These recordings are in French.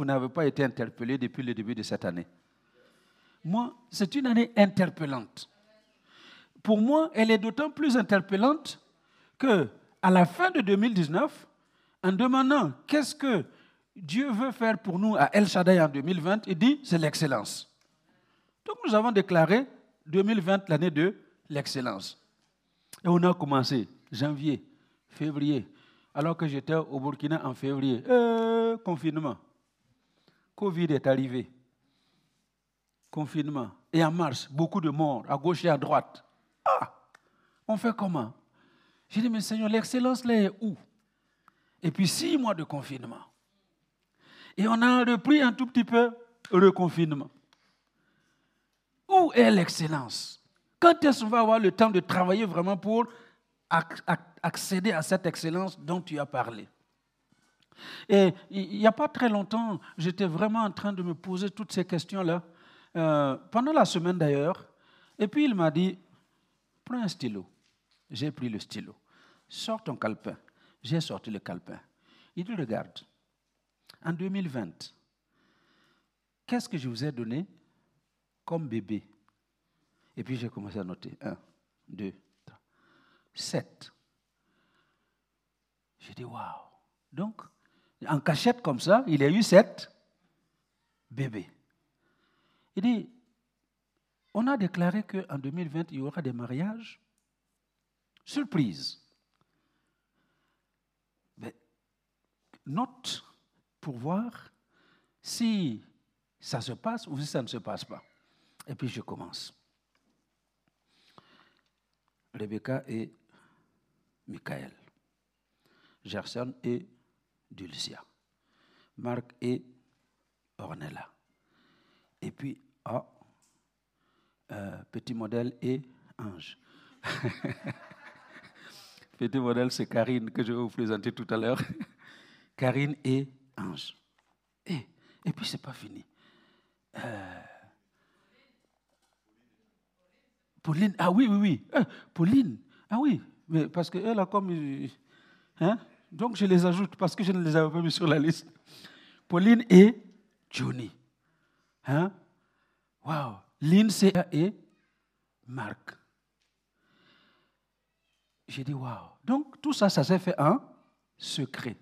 vous n'avez pas été interpellé depuis le début de cette année. Moi, c'est une année interpellante. Pour moi, elle est d'autant plus interpellante que à la fin de 2019, en demandant qu'est-ce que Dieu veut faire pour nous à El Shaddai en 2020, il dit c'est l'excellence. Donc nous avons déclaré 2020 l'année de l'excellence. Et on a commencé janvier, février, alors que j'étais au Burkina en février. Euh, confinement. Covid est arrivé. Confinement. Et en mars, beaucoup de morts, à gauche et à droite. Ah, on fait comment? J'ai dit, mais Seigneur, l'excellence là est où? Et puis six mois de confinement. Et on a repris un tout petit peu le confinement. Où est l'excellence? Quand est-ce qu'on va avoir le temps de travailler vraiment pour accéder à cette excellence dont tu as parlé? Et il n'y a pas très longtemps, j'étais vraiment en train de me poser toutes ces questions-là, euh, pendant la semaine d'ailleurs, et puis il m'a dit, prends un stylo. J'ai pris le stylo. Sors ton calepin. J'ai sorti le calepin. Il dit, regarde, en 2020, qu'est-ce que je vous ai donné comme bébé? Et puis j'ai commencé à noter. Un, deux, trois, sept. J'ai dit, waouh. Donc, en cachette comme ça, il a eu sept bébés. Il dit, on a déclaré qu'en 2020, il y aura des mariages. Surprise. Mais note pour voir si ça se passe ou si ça ne se passe pas. Et puis je commence. Rebecca et Michael. Gerson et Dulcia. Marc et Ornella. Et puis, oh, petit modèle et Ange. petit modèle, c'est Karine que je vais vous présenter tout à l'heure. Karine et Ange. Et, et puis, c'est pas fini. Euh, Pauline, ah oui, oui, oui. Euh, Pauline, ah oui, mais parce qu'elle a comme. Hein? Donc je les ajoute parce que je ne les avais pas mis sur la liste. Pauline et Johnny. Hein? Wow. Lindsay et Marc. J'ai dit, waouh. Donc tout ça, ça s'est fait en secret.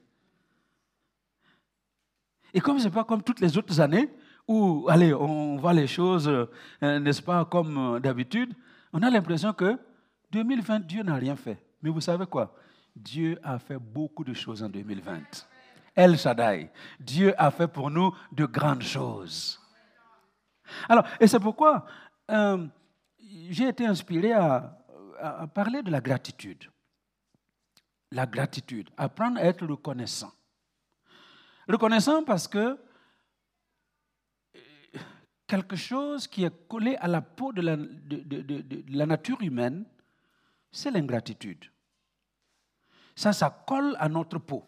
Et comme ce n'est pas comme toutes les autres années, où, allez, on voit les choses, euh, n'est-ce pas, comme euh, d'habitude, on a l'impression que 2020, Dieu n'a rien fait. Mais vous savez quoi? Dieu a fait beaucoup de choses en 2020. El Shaddai, Dieu a fait pour nous de grandes choses. Alors, et c'est pourquoi euh, j'ai été inspiré à, parler de la gratitude. La gratitude, apprendre à être reconnaissant. Reconnaissant parce que quelque chose qui est collé à la peau de, la nature humaine, c'est l'ingratitude. Ça, ça colle à notre peau.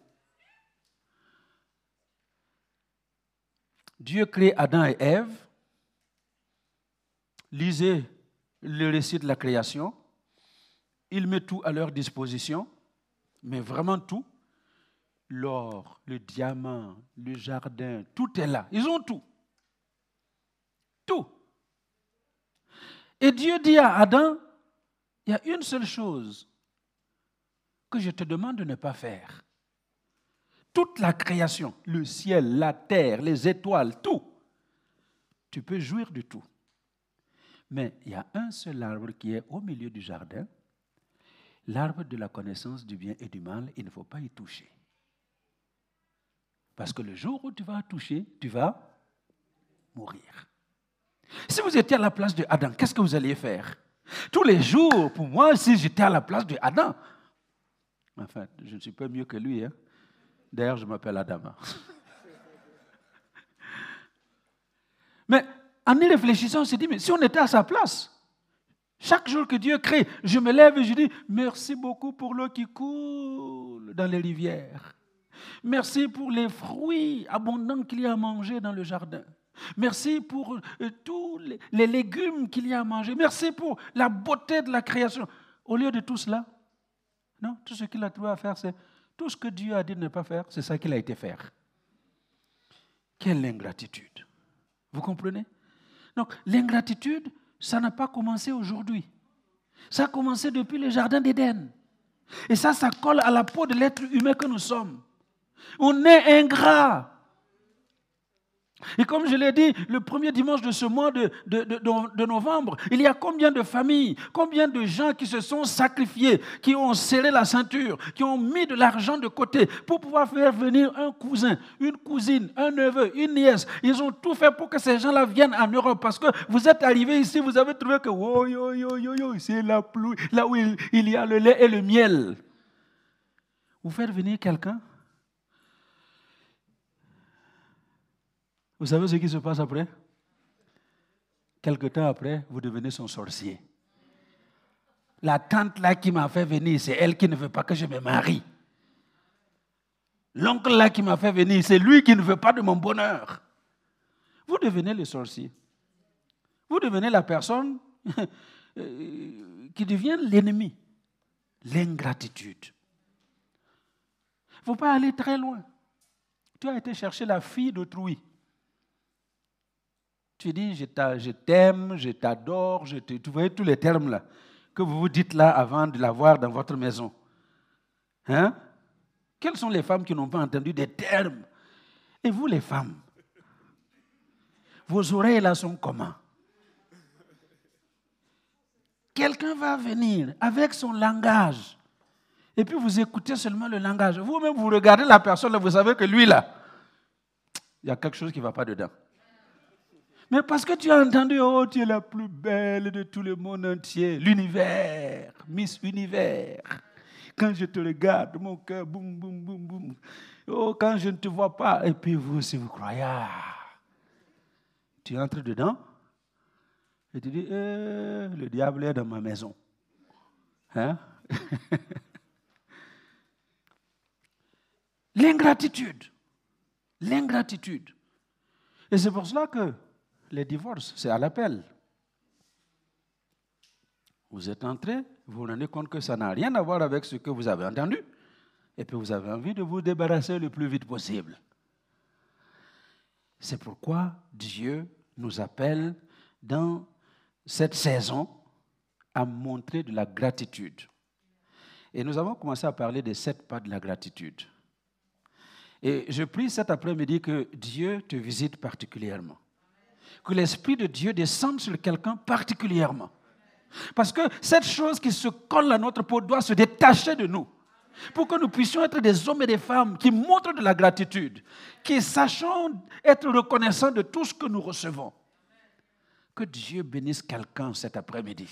Dieu crée Adam et Ève. Lisez le récit de la création. Il met tout à leur disposition, mais vraiment tout. L'or, le diamant, le jardin, tout est là. Ils ont tout. Tout. Et Dieu dit à Adam, il y a une seule chose que je te demande de ne pas faire. Toute la création, le ciel, la terre, les étoiles, tout, tu peux jouir de tout. Mais il y a un seul arbre qui est au milieu du jardin, l'arbre de la connaissance du bien et du mal, il ne faut pas y toucher. Parce que le jour où tu vas toucher, tu vas mourir. Si vous étiez à la place de Adam, qu'est-ce que vous alliez faire? Tous les jours, pour moi, si j'étais à la place de Adam, enfin, je ne suis pas mieux que lui. Hein? D'ailleurs, je m'appelle Adama. mais en y réfléchissant, on s'est dit, mais si on était à sa place, chaque jour que Dieu crée, je me lève et je dis, merci beaucoup pour l'eau qui coule dans les rivières. Merci pour les fruits abondants qu'il y a à manger dans le jardin. Merci pour euh, tous les, légumes qu'il y a à manger. Merci pour la beauté de la création. Au lieu de tout cela, non, tout ce qu'il a trouvé à faire, c'est tout ce que Dieu a dit de ne pas faire, c'est ça qu'il a été faire. Quelle ingratitude. Vous comprenez? Donc l'ingratitude, ça n'a pas commencé aujourd'hui. Ça a commencé depuis le Jardin d'Éden. Et ça, ça colle à la peau de l'être humain que nous sommes. On est ingrat. Et comme je l'ai dit, le premier dimanche de ce mois de, de, novembre, il y a combien de familles, combien de gens qui se sont sacrifiés, qui ont serré la ceinture, qui ont mis de l'argent de côté pour pouvoir faire venir un cousin, une cousine, un neveu, une nièce. Ils ont tout fait pour que ces gens-là viennent en Europe parce que vous êtes arrivés ici, vous avez trouvé que oh, yo, yo, yo, yo, c'est la pluie, là où il y a le lait et le miel. Vous faites venir quelqu'un? Vous savez ce qui se passe après? Quelque temps après, vous devenez son sorcier. La tante là qui m'a fait venir, c'est elle qui ne veut pas que je me marie. L'oncle là qui m'a fait venir, c'est lui qui ne veut pas de mon bonheur. Vous devenez le sorcier. Vous devenez la personne euh, qui devient l'ennemi. L'ingratitude. Il ne faut pas aller très loin. Tu as été chercher la fille d'autrui. Tu dis, je t'aime, je t'adore, je te... Tu voyez tous les termes là que vous vous dites là avant de l'avoir dans votre maison. Hein? Quelles sont les femmes qui n'ont pas entendu des termes? Et vous les femmes Vos oreilles là sont comment? Quelqu'un va venir avec son langage. Et puis vous écoutez seulement le langage. Vous-même, vous regardez la personne, là, vous savez que lui, là, il y a quelque chose qui ne va pas dedans. Mais parce que tu as entendu, oh, tu es la plus belle de tout le monde entier, l'univers, Miss Univers. Quand je te regarde, mon cœur, boum, boum, boum, boum. Oh, quand je ne te vois pas, et puis vous, si vous croyez, tu entres dedans et tu dis, eh, le diable est dans ma maison. Hein? L'ingratitude. L'ingratitude. Et c'est pour cela que les divorces, c'est à l'appel. Vous êtes entré, vous vous rendez compte que ça n'a rien à voir avec ce que vous avez entendu, et puis vous avez envie de vous débarrasser le plus vite possible. C'est pourquoi Dieu nous appelle dans cette saison à montrer de la gratitude. Et nous avons commencé à parler des sept pas de la gratitude. Et je prie cet après-midi que Dieu te visite particulièrement que l'Esprit de Dieu descende sur quelqu'un particulièrement. Parce que cette chose qui se colle à notre peau doit se détacher de nous. Pour que nous puissions être des hommes et des femmes qui montrent de la gratitude, qui sachons être reconnaissants de tout ce que nous recevons. Que Dieu bénisse quelqu'un cet après-midi.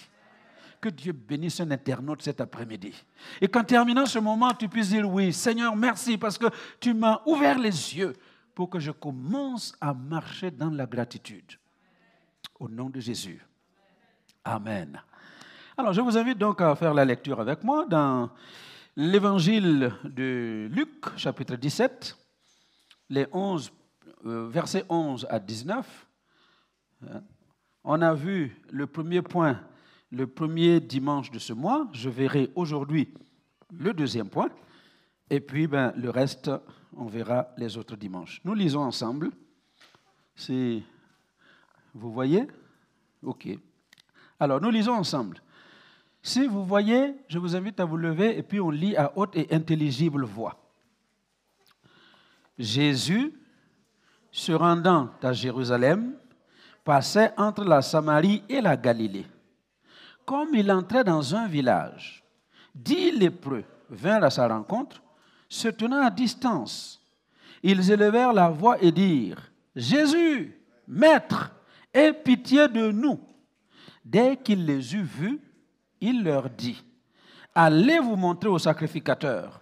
Que Dieu bénisse un internaute cet après-midi. Et qu'en terminant ce moment, tu puisses dire oui, Seigneur, merci parce que tu m'as ouvert les yeux pour que je commence à marcher dans la gratitude. Au nom de Jésus. Amen. Alors, je vous invite donc à faire la lecture avec moi dans l'évangile de Luc, chapitre 17, les 11, euh, versets 11 à 19. On a vu le premier point le premier dimanche de ce mois. Je verrai aujourd'hui le deuxième point. Et puis, ben, le reste, on verra les autres dimanches. Nous lisons ensemble. Si vous voyez OK. Alors, nous lisons ensemble. Si vous voyez, je vous invite à vous lever et puis on lit à haute et intelligible voix. Jésus, se rendant à Jérusalem, passait entre la Samarie et la Galilée. Comme il entrait dans un village, dix lépreux vinrent à sa rencontre se tenant à distance, ils élevèrent la voix et dirent, Jésus, Maître, aie pitié de nous. Dès qu'il les eut vus, il leur dit, Allez vous montrer au sacrificateur.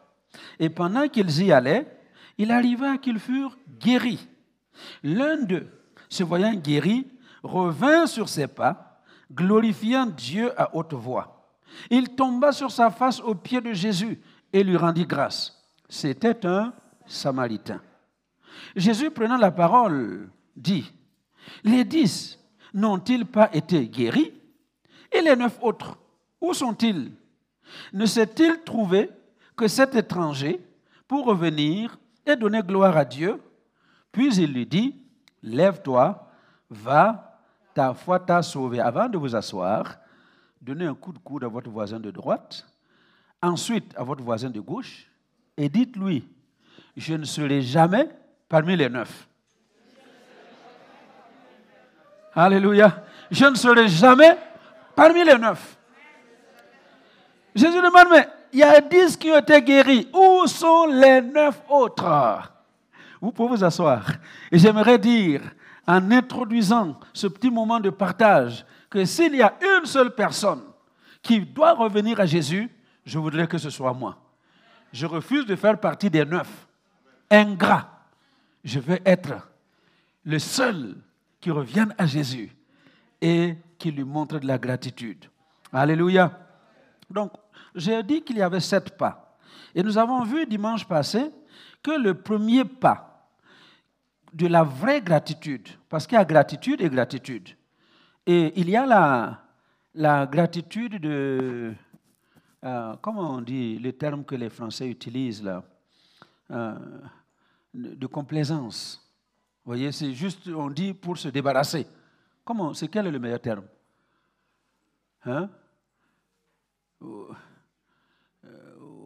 Et pendant qu'ils y allaient, il arriva qu'ils furent guéris. L'un d'eux, se voyant guéri, revint sur ses pas, glorifiant Dieu à haute voix. Il tomba sur sa face aux pieds de Jésus et lui rendit grâce. C'était un Samaritain. Jésus, prenant la parole, dit, les dix n'ont-ils pas été guéris? Et les neuf autres, où sont-ils? Ne s'est-il trouvé que cet étranger, pour revenir et donner gloire à Dieu, Puis il lui dit, lève-toi, va, ta foi t'a sauvé. Avant de vous asseoir, donnez un coup de coude à votre voisin de droite, ensuite à votre voisin de gauche, et dites-lui, je ne serai jamais parmi les neuf. Alléluia. Je ne serai jamais parmi les neuf. Jésus demande, mais il y a dix qui ont été guéris. Où sont les neuf autres? Vous pouvez vous asseoir. Et j'aimerais dire, en introduisant ce petit moment de partage, que s'il y a une seule personne qui doit revenir à Jésus, je voudrais que ce soit moi. Je refuse de faire partie des neuf. Ingrat. Je veux être le seul qui revienne à Jésus et qui lui montre de la gratitude. Alléluia. Donc, j'ai dit qu'il y avait sept pas. Et nous avons vu dimanche passé que le premier pas de la vraie gratitude, parce qu'il y a gratitude et gratitude, et il y a la, la gratitude de, euh, comment on dit le terme que les Français utilisent là, euh, de complaisance. Vous voyez, c'est juste, on dit pour se débarrasser. Comment, c'est quel est le meilleur terme? Hein? Vous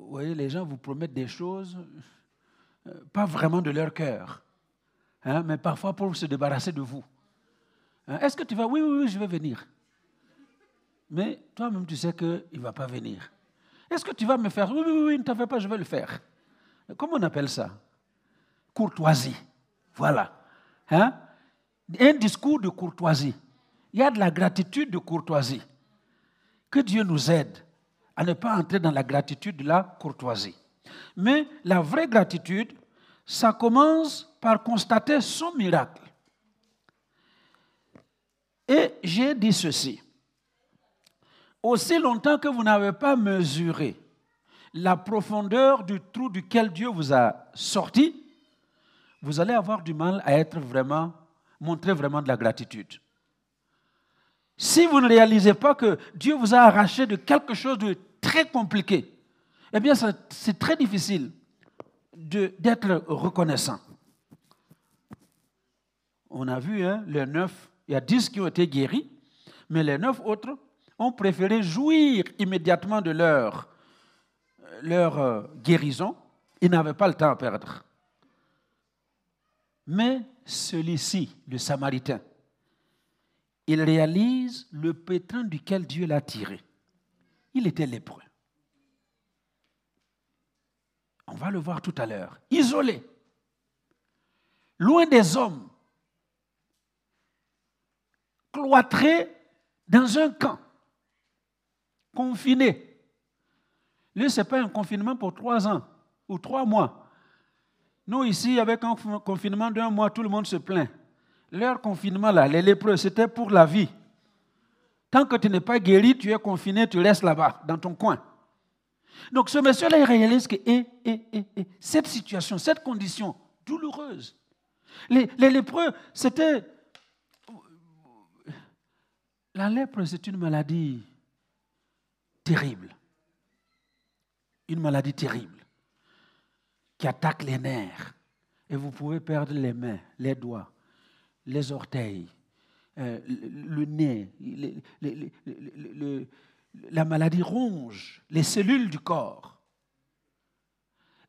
voyez, les gens vous promettent des choses, euh, pas vraiment de leur cœur, hein, mais parfois pour se débarrasser de vous. Hein, est-ce que tu vas Oui, oui, oui, je vais venir. Mais toi-même, tu sais qu'il ne va pas venir. Est-ce que tu vas me faire Oui, oui, oui, ne t'en fais pas, je vais le faire. Comment on appelle ça? Courtoisie. Voilà. Hein? Un discours de courtoisie. Il y a de la gratitude de courtoisie. Que Dieu nous aide à ne pas entrer dans la gratitude de la courtoisie. Mais la vraie gratitude, ça commence par constater son miracle. Et j'ai dit ceci. Aussi longtemps que vous n'avez pas mesuré la profondeur du trou duquel Dieu vous a sorti, vous allez avoir du mal à être vraiment, montrer vraiment de la gratitude. Si vous ne réalisez pas que Dieu vous a arraché de quelque chose de très compliqué, eh bien, c'est très difficile d'être reconnaissant. On a vu, hein, les neuf, il y a dix qui ont été guéris, mais les neuf autres ont préféré jouir immédiatement de leur, euh, guérison. Ils n'avaient pas le temps à perdre. Mais celui-ci, le Samaritain, il réalise le pétrin duquel Dieu l'a tiré. Il était lépreux. On va le voir tout à l'heure. Isolé, loin des hommes, cloîtré dans un camp, confiné. Lui, ce n'est pas un confinement pour trois ans ou trois mois. Nous, ici, avec un confinement d'un mois, tout le monde se plaint. Leur confinement, là, les lépreux, c'était pour la vie. Tant que tu n'es pas guéri, tu es confiné, tu restes là-bas, dans ton coin. Donc ce monsieur-là, il réalise que eh, eh, eh, cette situation, cette condition douloureuse, les, les lépreux, c'était... La lèpre, c'est une maladie terrible. Une maladie terrible qui attaque les nerfs. Et vous pouvez perdre les mains, les doigts, les orteils, euh, le, nez. la maladie ronge les cellules du corps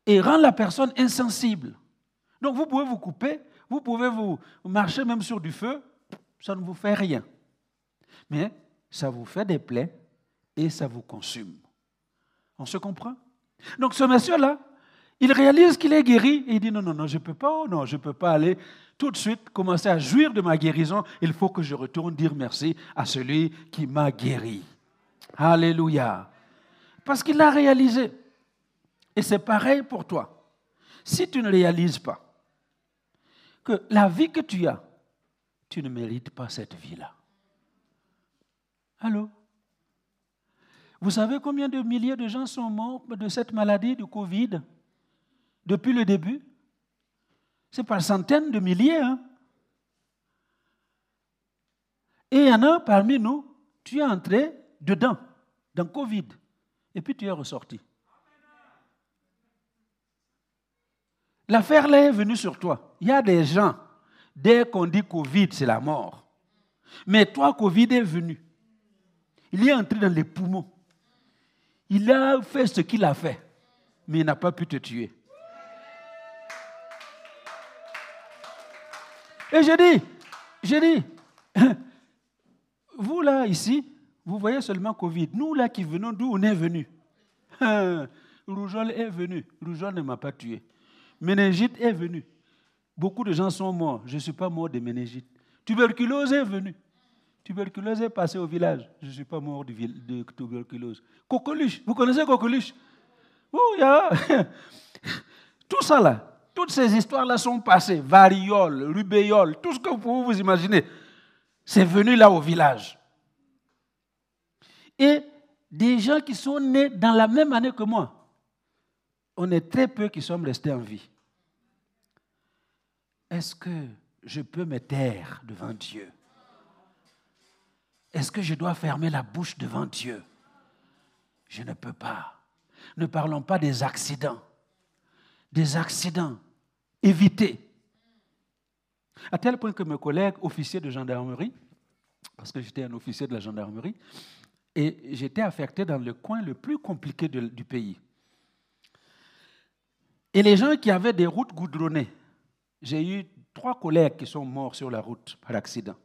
et rend la personne insensible. Donc vous pouvez vous couper, vous pouvez vous marcher même sur du feu, ça ne vous fait rien. Mais ça vous fait des plaies et ça vous consume. On se comprend? Donc ce monsieur-là, il réalise qu'il est guéri et il dit non, non, non, je ne peux pas, oh non, je ne peux pas aller tout de suite commencer à jouir de ma guérison. Il faut que je retourne dire merci à celui qui m'a guéri. Alléluia. Parce qu'il l'a réalisé. Et c'est pareil pour toi. Si tu ne réalises pas que la vie que tu as, tu ne mérites pas cette vie-là. Allô? Vous savez combien de milliers de gens sont morts de cette maladie du Covid depuis le début? C'est par centaines de milliers. Hein. Et il y en a parmi nous, tu es entré dedans, dans Covid, et puis tu es ressorti. L'affaire là est venue sur toi. Il y a des gens, dès qu'on dit Covid, c'est la mort. Mais toi, Covid est venu. Il est entré dans les poumons. Il a fait ce qu'il a fait, mais il n'a pas pu te tuer. Et je dis, je dis, vous là, ici, vous voyez seulement Covid. Nous là qui venons d'où on est venu? Rougeole est venu. Rougeole ne m'a pas tué. Méningite est venu. Beaucoup de gens sont morts. Je ne suis pas mort de méningite. Tuberculose est venue. Tuberculose est passée au village. Je ne suis pas mort de, tuberculose. Coqueluche. Vous connaissez Coqueluche? Oh, il y a... Tout ça là, toutes ces histoires-là sont passées. Variole, rubéole, tout ce que vous pouvez vous imaginer. C'est venu là au village. Et des gens qui sont nés dans la même année que moi, on est très peu qui sommes restés en vie. Est-ce que je peux me taire devant Dieu? Est-ce que je dois fermer la bouche devant Dieu? Je ne peux pas. Ne parlons pas des accidents. Des accidents. Évitez. À tel point que mes collègues officiers de gendarmerie, parce que j'étais un officier de la gendarmerie, et j'étais affecté dans le coin le plus compliqué du pays. Et les gens qui avaient des routes goudronnées, j'ai eu trois collègues qui sont morts sur la route par accident.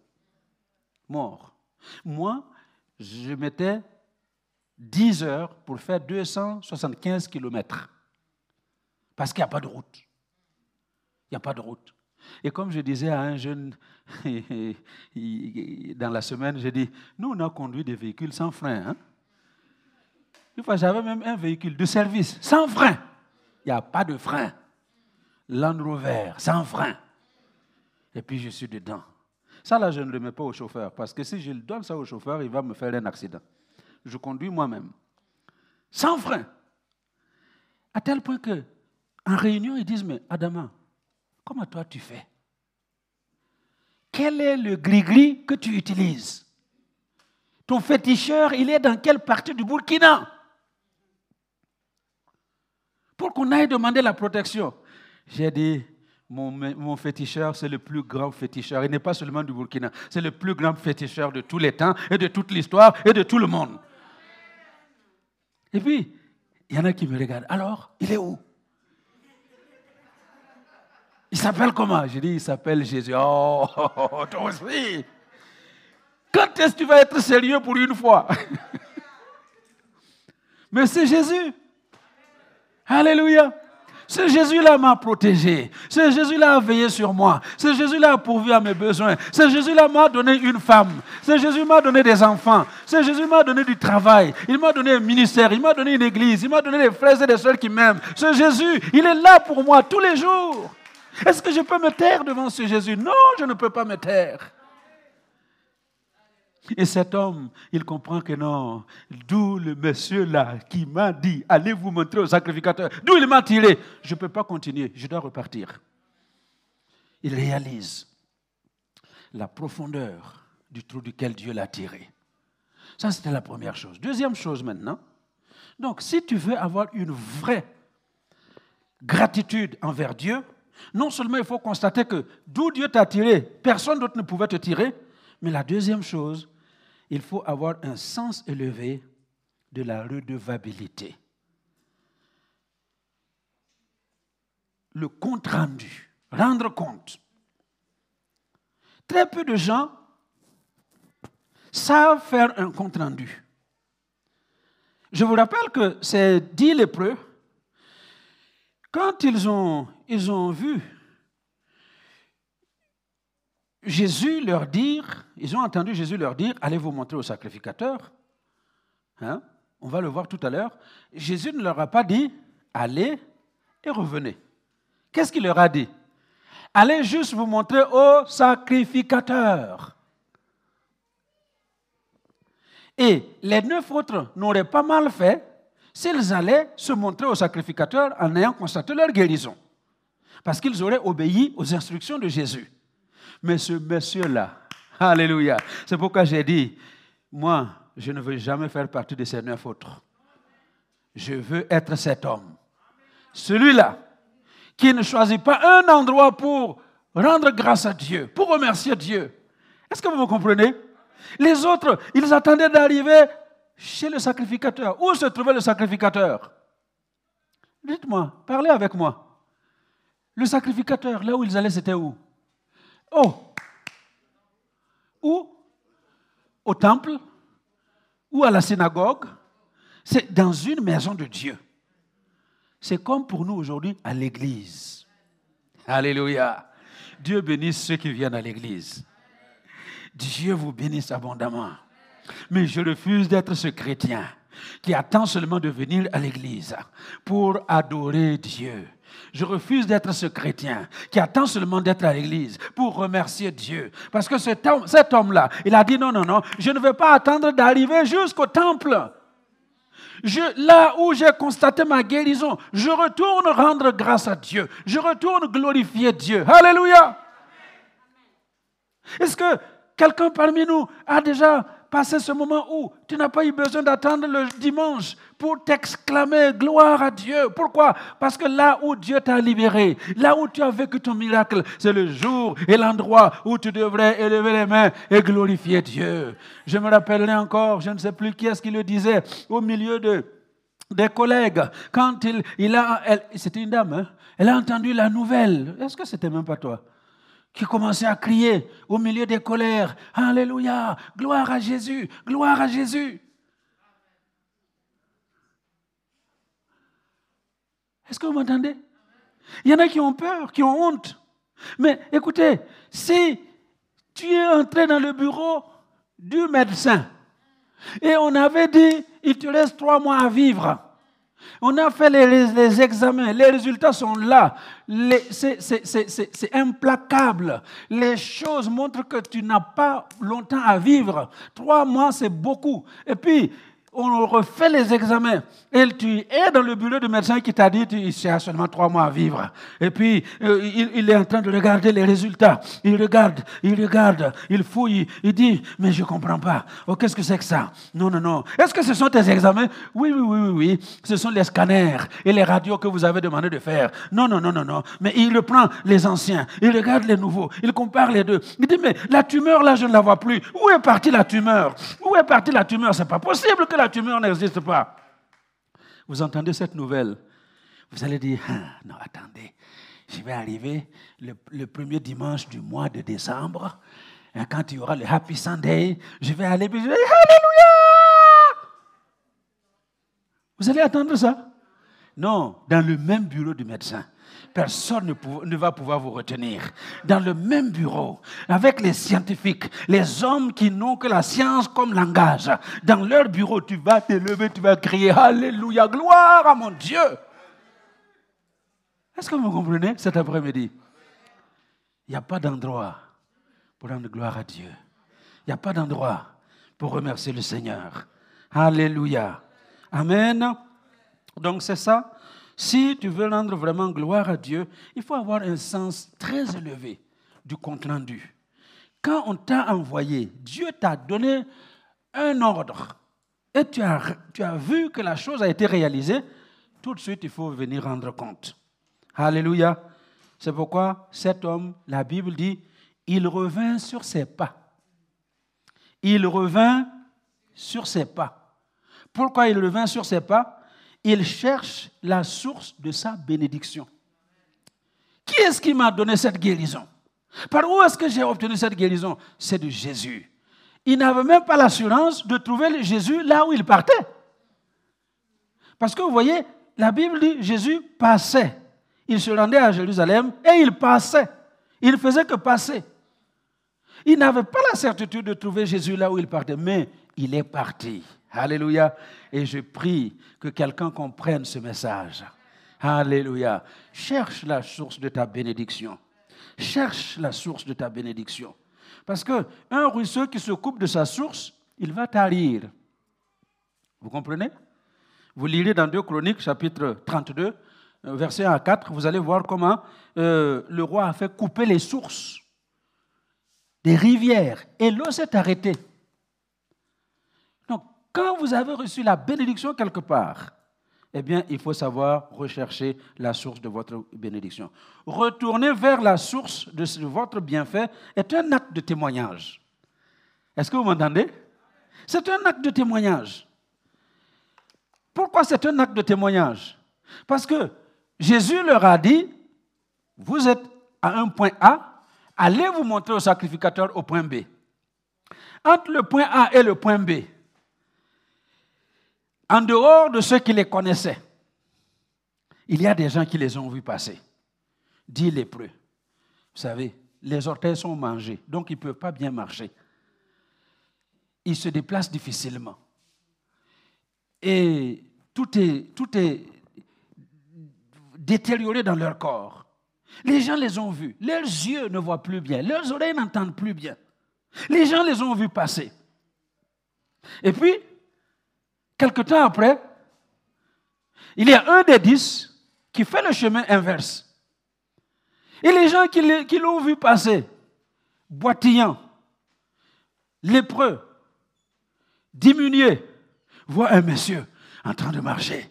Morts. Moi, je mettais 10 heures pour faire 275 kilomètres. Parce qu'il n'y a pas de route. Il n'y a pas de route. Et comme je disais à un jeune dans la semaine, j'ai dit, nous, on a conduit des véhicules sans frein. Hein? Une fois, j'avais même un véhicule de service sans frein. Il n'y a pas de frein. Land Rover, sans frein. Et puis, je suis dedans. Ça, là, je ne le mets pas au chauffeur, parce que si je le donne ça au chauffeur, il va me faire un accident. Je conduis moi-même. Sans frein. À tel point que, en réunion, ils disent, mais Adama, Comment toi tu fais? Quel est le gris-gris que tu utilises? Ton féticheur, il est dans quelle partie du Burkina? Pour qu'on aille demander la protection. J'ai dit, mon, féticheur, c'est le plus grand féticheur. Il n'est pas seulement du Burkina, c'est le plus grand féticheur de tous les temps et de toute l'histoire et de tout le monde. Et puis, il y en a qui me regardent. Alors, il est où? Il s'appelle comment? Je dis, il s'appelle Jésus. Oh, toi aussi. Quand est-ce que tu vas être sérieux pour une fois? Mais c'est Jésus. Alléluia. Ce Jésus-là m'a protégé. Ce Jésus-là a veillé sur moi. Ce Jésus-là a pourvu à mes besoins. Ce Jésus-là m'a donné une femme. Ce Jésus m'a donné des enfants. Ce Jésus m'a donné du travail. Il m'a donné un ministère. Il m'a donné une église. Il m'a donné des frères et des sœurs qui m'aiment. Ce Jésus, il est là pour moi tous les jours. Est-ce que je peux me taire devant ce Jésus? Non, je ne peux pas me taire. Et cet homme, il comprend que non. D'où le monsieur là qui m'a dit, allez vous montrer au sacrificateur? D'où il m'a tiré? Je ne peux pas continuer, je dois repartir. Il réalise la profondeur du trou duquel Dieu l'a tiré. Ça, c'était la première chose. Deuxième chose maintenant. Donc, si tu veux avoir une vraie gratitude envers Dieu, non seulement il faut constater que d'où Dieu t'a tiré, personne d'autre ne pouvait te tirer, mais la deuxième chose, il faut avoir un sens élevé de la redevabilité. Le compte rendu, rendre compte. Très peu de gens savent faire un compte rendu. Je vous rappelle que ces dix lépreux, quand ils ont ils ont vu Jésus leur dire, ils ont entendu Jésus leur dire, allez vous montrer au sacrificateur? Hein? On va le voir tout à l'heure. Jésus ne leur a pas dit, allez et revenez. Qu'est-ce qu'il leur a dit? Allez juste vous montrer au sacrificateur. Et les neuf autres n'auraient pas mal fait s'ils allaient se montrer au sacrificateur en ayant constaté leur guérison parce qu'ils auraient obéi aux instructions de Jésus. Mais ce monsieur-là, alléluia, c'est pourquoi j'ai dit, moi, je ne veux jamais faire partie de ces neuf autres. Je veux être cet homme. Celui-là qui ne choisit pas un endroit pour rendre grâce à Dieu, pour remercier Dieu. Est-ce que vous me comprenez? Les autres, ils attendaient d'arriver chez le sacrificateur. Où se trouvait le sacrificateur? Dites-moi, parlez avec moi. Le sacrificateur, là où ils allaient, c'était où? Oh Où Au temple Ou à la synagogue C'est dans une maison de Dieu. C'est comme pour nous aujourd'hui à l'église. Alléluia. Dieu bénisse ceux qui viennent à l'église. Dieu vous bénisse abondamment. Mais je refuse d'être ce chrétien qui attend seulement de venir à l'église pour adorer Dieu. Je refuse d'être ce chrétien qui attend seulement d'être à l'église pour remercier Dieu. Parce que cet homme-là, il a dit non, non, non, je ne veux pas attendre d'arriver jusqu'au temple. là où j'ai constaté ma guérison, je retourne rendre grâce à Dieu. Je retourne glorifier Dieu. Alléluia. Est-ce que quelqu'un parmi nous a déjà passé ce moment où tu n'as pas eu besoin d'attendre le dimanche pour t'exclamer gloire à Dieu. Pourquoi? Parce que là où Dieu t'a libéré, là où tu as vécu ton miracle, c'est le jour et l'endroit où tu devrais élever les mains et glorifier Dieu. Je me rappellerai encore, je ne sais plus qui est-ce qui le disait, au milieu de des collègues, quand il, il a, c'était une dame, hein, elle a entendu la nouvelle. Est-ce que c'était même pas toi? Qui commençait à crier au milieu des colères, Alléluia, gloire à Jésus, gloire à Jésus. Est-ce que vous m'entendez? Il y en a qui ont peur, qui ont honte. Mais écoutez, si tu es entré dans le bureau du médecin et on avait dit, il te reste trois mois à vivre, on a fait les, examens, les résultats sont là. C'est implacable. Les choses montrent que tu n'as pas longtemps à vivre. Trois mois, c'est beaucoup. Et puis, on refait les examens. Et tu es dans le bureau du médecin qui t'a dit tu as seulement trois mois à vivre. Et puis, euh, il, est en train de regarder les résultats. Il regarde, il regarde, il fouille, il dit, mais je ne comprends pas. Oh, qu'est-ce que c'est que ça? Non, non, non. Est-ce que ce sont tes examens? Oui, oui, oui, oui, oui. Ce sont les scanners et les radios que vous avez demandé de faire. Non, non, non, non, non. Mais il reprend les anciens, il regarde les nouveaux, il compare les deux. Il dit, mais la tumeur, là, je ne la vois plus. Où est partie la tumeur? Où est partie la tumeur? C'est pas possible que la tumeur n'existe pas. Vous entendez cette nouvelle, vous allez dire, ah, non, attendez, je vais arriver le, premier dimanche du mois de décembre, quand il y aura le Happy Sunday, je vais aller, je vais Alléluia! Vous allez attendre ça? Non, dans le même bureau du médecin personne ne, va pouvoir vous retenir. Dans le même bureau, avec les scientifiques, les hommes qui n'ont que la science comme langage, dans leur bureau, tu vas te lever, tu vas crier Alléluia, gloire à mon Dieu. Est-ce que vous comprenez cet après-midi? Il n'y a pas d'endroit pour rendre gloire à Dieu. Il n'y a pas d'endroit pour remercier le Seigneur. Alléluia. Amen. Donc c'est ça si tu veux rendre vraiment gloire à Dieu, il faut avoir un sens très élevé du compte rendu. Quand on t'a envoyé, Dieu t'a donné un ordre et tu as, tu as vu que la chose a été réalisée, tout de suite il faut venir rendre compte. Alléluia. C'est pourquoi cet homme, la Bible dit, il revint sur ses pas. Il revint sur ses pas. Pourquoi il revint sur ses pas? Il cherche la source de sa bénédiction. Qui est-ce qui m'a donné cette guérison? Par où est-ce que j'ai obtenu cette guérison? C'est de Jésus. Il n'avait même pas l'assurance de trouver Jésus là où il partait. Parce que vous voyez, la Bible dit Jésus passait. Il se rendait à Jérusalem et il passait. Il ne faisait que passer. Il n'avait pas la certitude de trouver Jésus là où il partait, mais il est parti. Alléluia. Et je prie que quelqu'un comprenne ce message. Alléluia. Cherche la source de ta bénédiction. Cherche la source de ta bénédiction. Parce qu'un ruisseau qui se coupe de sa source, il va tarir. Vous comprenez? Vous lirez dans 2 Chroniques, chapitre 32, euh, verset 1 à 4, vous allez voir comment euh, le roi a fait couper les sources des rivières et l'eau s'est arrêtée. Quand vous avez reçu la bénédiction quelque part, eh bien, il faut savoir rechercher la source de votre bénédiction. Retourner vers la source de votre bienfait est un acte de témoignage. Est-ce que vous m'entendez? C'est un acte de témoignage. Pourquoi c'est un acte de témoignage? Parce que Jésus leur a dit, vous êtes à un point A, allez vous montrer au sacrificateur au point B. Entre le point A et le point B, en dehors de ceux qui les connaissaient, il y a des gens qui les ont vus passer. Dit lépreux. Vous savez, les orteils sont mangés, donc ils ne peuvent pas bien marcher. Ils se déplacent difficilement. Et tout est, tout est détérioré dans leur corps. Les gens les ont vus. Leurs yeux ne voient plus bien. Leurs oreilles n'entendent plus bien. Les gens les ont vus passer. Et puis, quelque temps après, il y a un des dix qui fait le chemin inverse. Et les gens qui l'ont vu passer, boitillant, lépreux, diminué, voient un monsieur en train de marcher,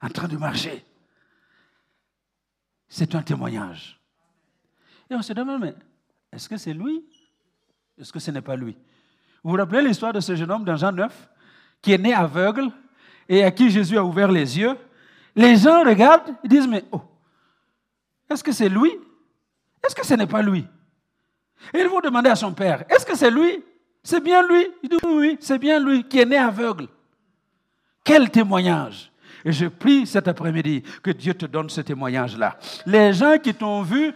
en train de marcher. C'est un témoignage. Et on se demande, mais est-ce que c'est lui? Est-ce que ce n'est pas lui? Vous vous rappelez l'histoire de ce jeune homme dans Jean 9 qui est né aveugle et à qui Jésus a ouvert les yeux, les gens regardent, ils disent, mais oh, est-ce que c'est lui? Est-ce que ce n'est pas lui? Et ils vont demander à son père, est-ce que c'est lui? C'est bien lui? Il dit, oui, oui, c'est bien lui qui est né aveugle. Quel témoignage! Et je prie cet après-midi que Dieu te donne ce témoignage-là. Les gens qui t'ont vu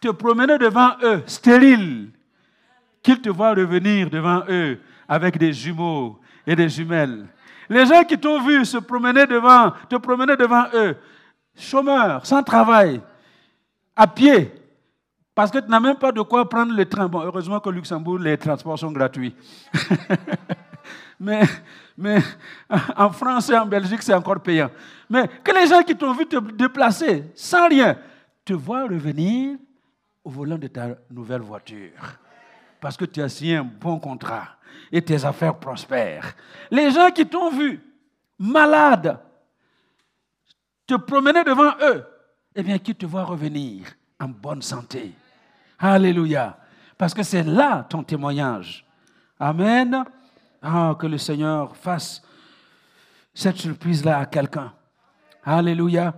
te promener devant eux, stérile, qu'ils te voient revenir devant eux avec des jumeaux et des jumelles. Les gens qui t'ont vu te promener devant eux, chômeurs, sans travail, à pied, parce que tu n'as même pas de quoi prendre le train. Bon, heureusement qu'au Luxembourg, les transports sont gratuits. mais, mais en France et en Belgique, c'est encore payant. Mais que les gens qui t'ont vu te déplacer sans rien te voient revenir au volant de ta nouvelle voiture. Parce que tu as signé un bon contrat et tes affaires prospèrent. Les gens qui t'ont vu malade, te promener devant eux, eh bien, qui te voient revenir en bonne santé. Alléluia. Parce que c'est là ton témoignage. Amen. Ah, que le Seigneur fasse cette surprise-là à quelqu'un. Alléluia.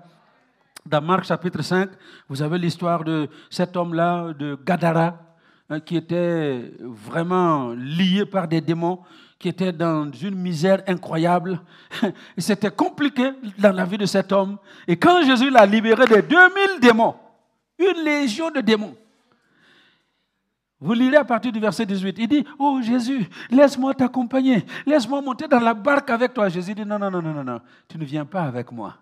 Dans Marc chapitre 5, vous avez l'histoire de cet homme-là, de Gadara, Hein, qui était vraiment lié par des démons, qui était dans une misère incroyable. C'était compliqué dans la vie de cet homme. Et quand Jésus l'a libéré des 2000 démons, une légion de démons, vous lirez à partir du verset 18. Il dit, oh Jésus, laisse-moi t'accompagner. Laisse-moi monter dans la barque avec toi. Jésus dit, non, non, non, non, non, non. Tu ne viens pas avec moi.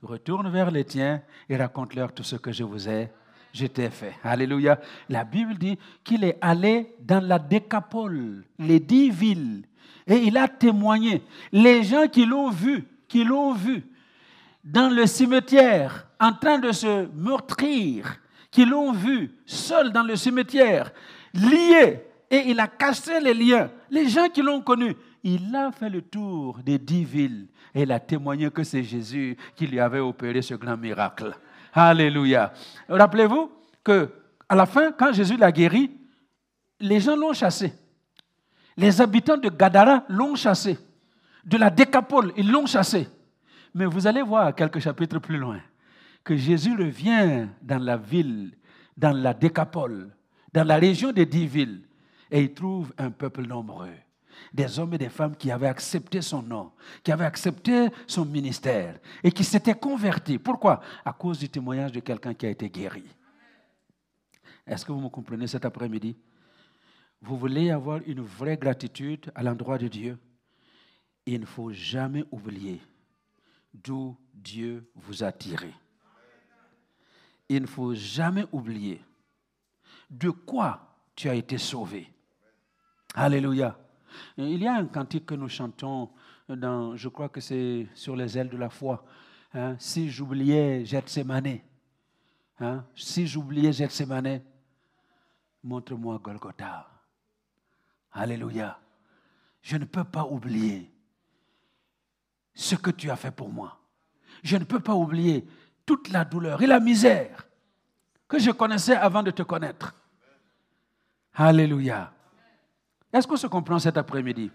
Retourne vers les tiens et raconte-leur tout ce que je vous ai je t'ai fait. Alléluia. La Bible dit qu'il est allé dans la décapole, les dix villes, et il a témoigné. Les gens qui l'ont vu, qui l'ont vu dans le cimetière en train de se meurtrir, qui l'ont vu seul dans le cimetière, lié, et il a cassé les liens. Les gens qui l'ont connu, il a fait le tour des dix villes et il a témoigné que c'est Jésus qui lui avait opéré ce grand miracle. Alléluia. Rappelez-vous que à la fin, quand Jésus l'a guéri, les gens l'ont chassé. Les habitants de Gadara l'ont chassé. De la Décapole, ils l'ont chassé. Mais vous allez voir quelques chapitres plus loin que Jésus revient dans la ville, dans la Décapole, dans la région des dix villes, et il trouve un peuple nombreux des hommes et des femmes qui avaient accepté son nom, qui avaient accepté son ministère et qui s'étaient convertis. Pourquoi? À cause du témoignage de quelqu'un qui a été guéri. Est-ce que vous me comprenez cet après-midi? Vous voulez avoir une vraie gratitude à l'endroit de Dieu Il ne faut jamais oublier d'où Dieu vous a tiré. Il ne faut jamais oublier de quoi tu as été sauvé. Alléluia. Il y a un cantique que nous chantons, dans, je crois que c'est sur les ailes de la foi. Hein, si j'oubliais Gethsemane, hein, si j'oubliais Gethsemane, montre-moi Golgotha. Alléluia. Je ne peux pas oublier ce que tu as fait pour moi. Je ne peux pas oublier toute la douleur et la misère que je connaissais avant de te connaître. Alléluia. Est-ce qu'on se comprend cet après-midi?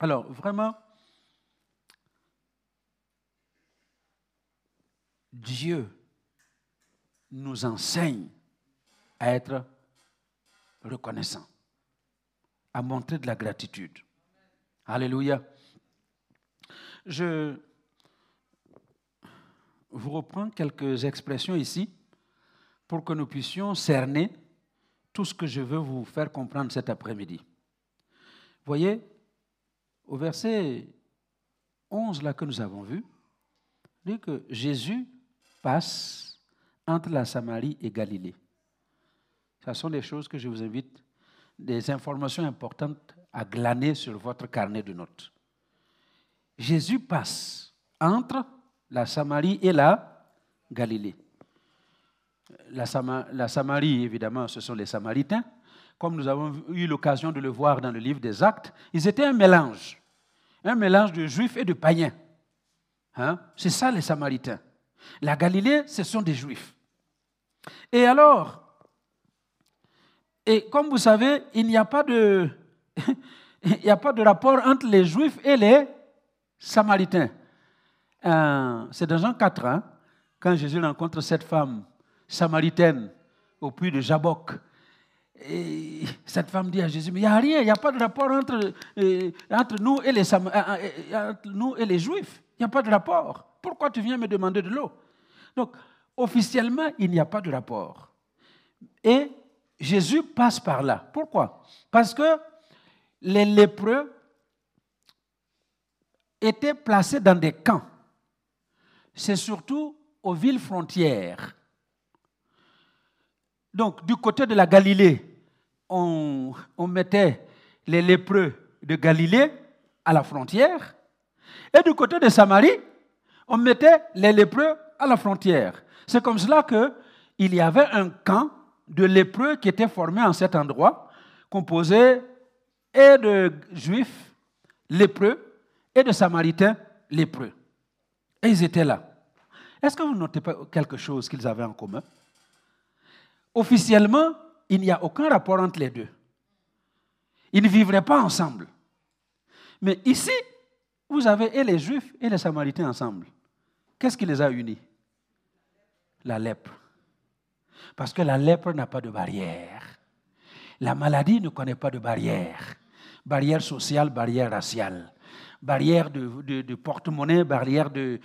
Alors, vraiment, Dieu nous enseigne à être reconnaissant, à montrer de la gratitude. Alléluia. Je vous reprends quelques expressions ici pour que nous puissions cerner tout ce que je veux vous faire comprendre cet après-midi. Voyez, au verset 11 là que nous avons vu, dit que Jésus passe entre la Samarie et Galilée. Ce sont des choses que je vous invite, des informations importantes à glaner sur votre carnet de notes. Jésus passe entre la Samarie et la Galilée. La, Samarie, évidemment, ce sont les Samaritains. Comme nous avons eu l'occasion de le voir dans le livre des Actes, ils étaient un mélange, un mélange de juifs et de païens. Hein? C'est ça les Samaritains. La Galilée, ce sont des juifs. Et alors, et comme vous savez, il n'y a pas de, il n'y a pas de rapport entre les Juifs et les Samaritains. Euh, c'est dans Jean 4, hein, quand Jésus rencontre cette femme samaritaine au puits de Jabok. Et cette femme dit à Jésus, mais il n'y a rien, il n'y a pas de rapport entre, euh, les, euh, entre nous et les Juifs. Il n'y a pas de rapport. Pourquoi tu viens me demander de l'eau? Donc, officiellement, il n'y a pas de rapport. Et Jésus passe par là. Pourquoi? Parce que les lépreux étaient placés dans des camps. C'est surtout aux villes frontières. Donc, du côté de la Galilée, on, mettait les lépreux de Galilée à la frontière. Et du côté de Samarie, on mettait les lépreux à la frontière. C'est comme cela qu'il y avait un camp de lépreux qui étaient formés en cet endroit, composé et de juifs lépreux et de samaritains lépreux. Et ils étaient là. Est-ce que vous notez pas quelque chose qu'ils avaient en commun? Officiellement, il n'y a aucun rapport entre les deux. Ils ne vivraient pas ensemble. Mais ici, vous avez et les Juifs et les Samaritains ensemble. Qu'est-ce qui les a unis? La lèpre. Parce que la lèpre n'a pas de barrière. La maladie ne connaît pas de barrière. Barrière sociale, barrière raciale, barrière de, porte-monnaie, barrière de,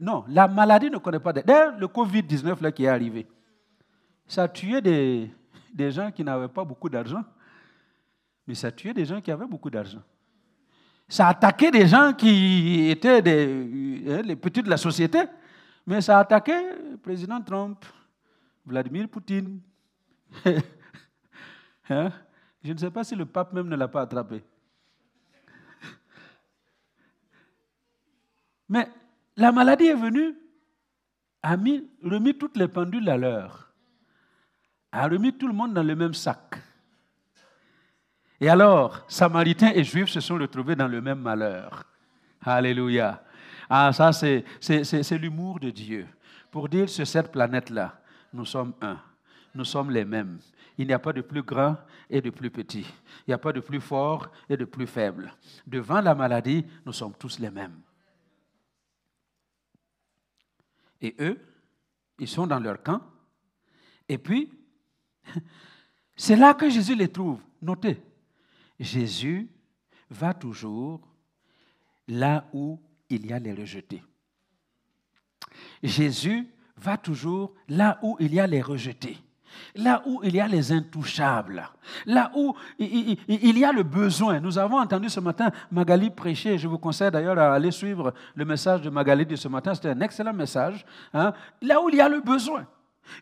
Non, la maladie ne connaît pas de... D'ailleurs, le Covid-19 là, qui est arrivé, ça a tué des, des gens qui n'avaient pas beaucoup d'argent, mais ça tué des gens qui avaient beaucoup d'argent. Ça a attaqué des gens qui étaient des, hein, les petits de la société, mais ça a attaqué le président Trump, Vladimir Poutine. hein? Je ne sais pas si le pape même ne l'a pas attrapé. Mais la maladie est venue, a mis, remis toutes les pendules à l'heure, a remis tout le monde dans le même sac. Et alors, Samaritains et Juifs se sont retrouvés dans le même malheur. Alléluia. Ah, ça, c'est l'humour de Dieu. Pour dire sur cette planète-là, nous sommes un. Nous sommes les mêmes. Il n'y a pas de plus grand et de plus petit. Il n'y a pas de plus fort et de plus faible. Devant la maladie, nous sommes tous les mêmes. Et eux, ils sont dans leur camp. Et puis, c'est là que Jésus les trouve. Notez, Jésus va toujours là où il y a les rejetés. Jésus va toujours là où il y a les rejetés, là où il y a les intouchables, là où il y a le besoin. Nous avons entendu ce matin Magali prêcher, je vous conseille d'ailleurs à aller suivre le message de Magali de ce matin, c'était un excellent message, hein. là où il y a le besoin.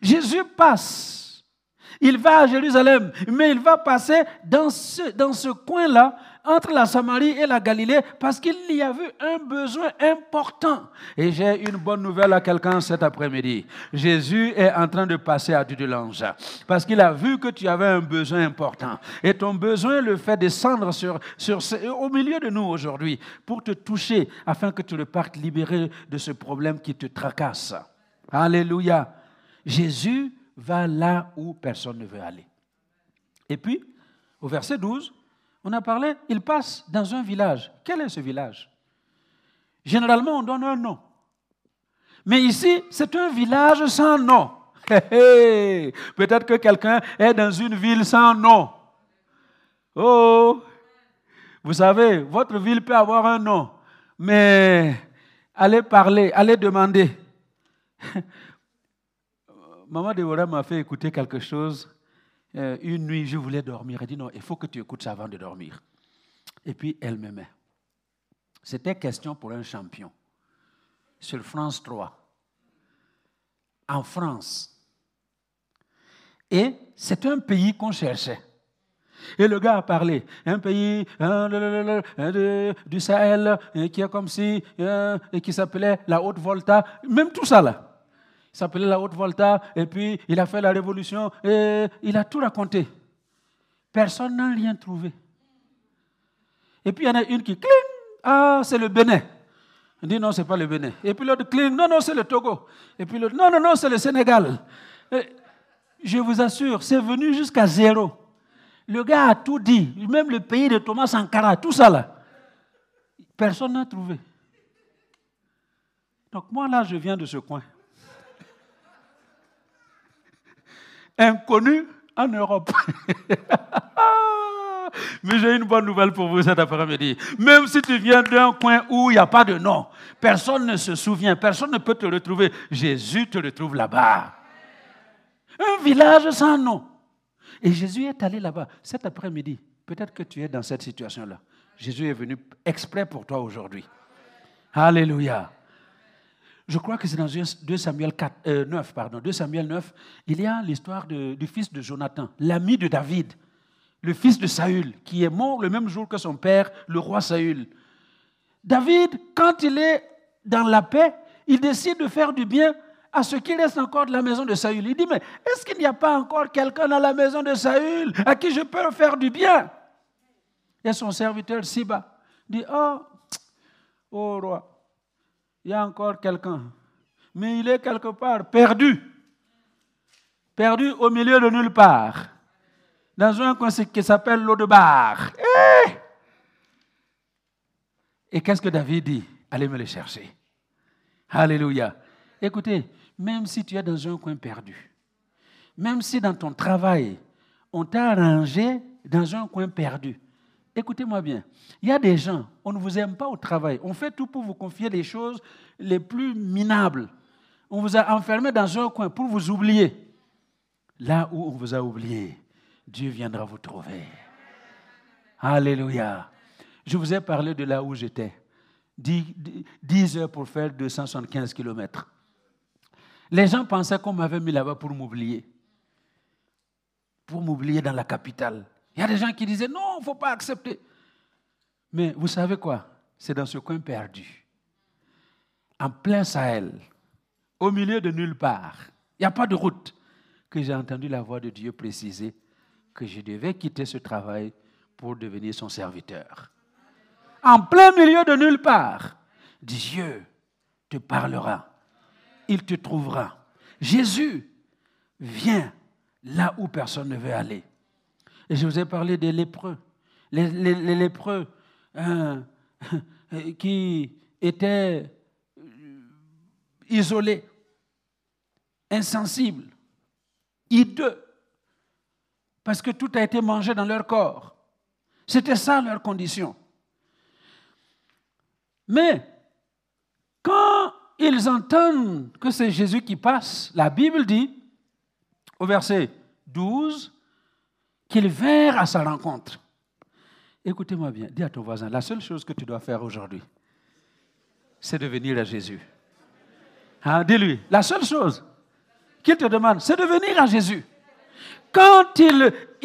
Jésus passe Il va à Jérusalem, mais il va passer dans ce, dans ce coin-là, entre la Samarie et la Galilée, parce qu'il y avait un besoin important. Et j'ai une bonne nouvelle à quelqu'un cet après-midi. Jésus est en train de passer à Dudelange, parce qu'il a vu que tu avais un besoin important. Et ton besoin le fait descendre sur, sur, au milieu de nous aujourd'hui, pour te toucher, afin que tu repartes libéré de ce problème qui te tracasse. Alléluia. Jésus va là où personne ne veut aller. Et puis, au verset 12, on a parlé, il passe dans un village. Quel est ce village? Généralement, on donne un nom. Mais ici, c'est un village sans nom. Peut-être que quelqu'un est dans une ville sans nom. Oh, vous savez, votre ville peut avoir un nom, mais allez parler, allez demander. Maman Déborah m'a fait écouter quelque chose. Euh, une nuit, je voulais dormir. Elle dit non, il faut que tu écoutes ça avant de dormir. Et puis, elle met. C'était question pour un champion. Sur France 3. En France. Et c'est un pays qu'on cherchait. Et le gars a parlé. Un pays hein, du Sahel hein, qui est comme si, hein, et qui s'appelait la Haute-Volta. Même tout ça là s'appelait la Haute-Volta, et puis il a fait la révolution, et il a tout raconté. Personne n'a rien trouvé. Et puis il y en a une qui cling, ah, c'est le Bénin. On dit non, c'est pas le Bénin. Et puis l'autre cling, non, non, c'est le Togo. Et puis l'autre, non, non, non, c'est le Sénégal. je vous assure, c'est venu jusqu'à zéro. Le gars a tout dit, même le pays de Thomas Sankara, tout ça là. Personne n'a trouvé. Donc moi là, je viens de ce coin. Inconnu en Europe. Mais j'ai une bonne nouvelle pour vous cet après-midi. Même si tu viens d'un coin où il n'y a pas de nom, personne ne se souvient, personne ne peut te retrouver. Jésus te retrouve là-bas. Un village sans nom. Et Jésus est allé là-bas cet après-midi. Peut-être que tu es dans cette situation-là. Jésus est venu exprès pour toi aujourd'hui. Alléluia je crois que c'est dans 2 Samuel 4, 9, euh, pardon, 2 Samuel 9, il y a l'histoire du fils de Jonathan, l'ami de David, le fils de Saül, qui est mort le même jour que son père, le roi Saül. David, quand il est dans la paix, il décide de faire du bien à ce qui reste encore de la maison de Saül. Il dit, mais est-ce qu'il n'y a pas encore quelqu'un dans la maison de Saül à qui je peux faire du bien? Et son serviteur Siba dit, oh, oh roi, il y a encore quelqu'un. Mais il est quelque part perdu. Perdu au milieu de nulle part. Dans un coin qui s'appelle l'eau de bar. Eh! Et qu'est-ce que David dit? Allez me le chercher. Alléluia. Écoutez, même si tu es dans un coin perdu, même si dans ton travail, on t'a arrangé dans un coin perdu, Écoutez-moi bien. Il y a des gens, on ne vous aime pas au travail. On fait tout pour vous confier les choses les plus minables. On vous a enfermé dans un coin pour vous oublier. Là où on vous a oublié, Dieu viendra vous trouver. Alléluia. Je vous ai parlé de là où j'étais. 10 heures pour faire 275 kilomètres. Les gens pensaient qu'on m'avait mis là-bas pour m'oublier. Pour m'oublier dans la capitale. Il y a des gens qui disaient non, il ne faut pas accepter. Mais vous savez quoi? C'est dans ce coin perdu, en plein Sahel, au milieu de nulle part. Il n'y a pas de route que j'ai entendu la voix de Dieu préciser que je devais quitter ce travail pour devenir son serviteur. En plein milieu de nulle part, Dieu te parlera. Il te trouvera. Jésus vient là où personne ne veut aller. Et je vous ai parlé des lépreux. Les, lépreux hein, qui étaient isolés, insensibles, hideux, parce que tout a été mangé dans leur corps. C'était ça leur condition. Mais quand ils entendent que c'est Jésus qui passe, la Bible dit, au verset 12, qu'ils vinrent à sa rencontre. Écoutez-moi bien, dis à ton voisin, la seule chose que tu dois faire aujourd'hui, c'est de venir à Jésus. Hein, dis-lui, la seule chose qu'il te demande, c'est de venir à Jésus. quand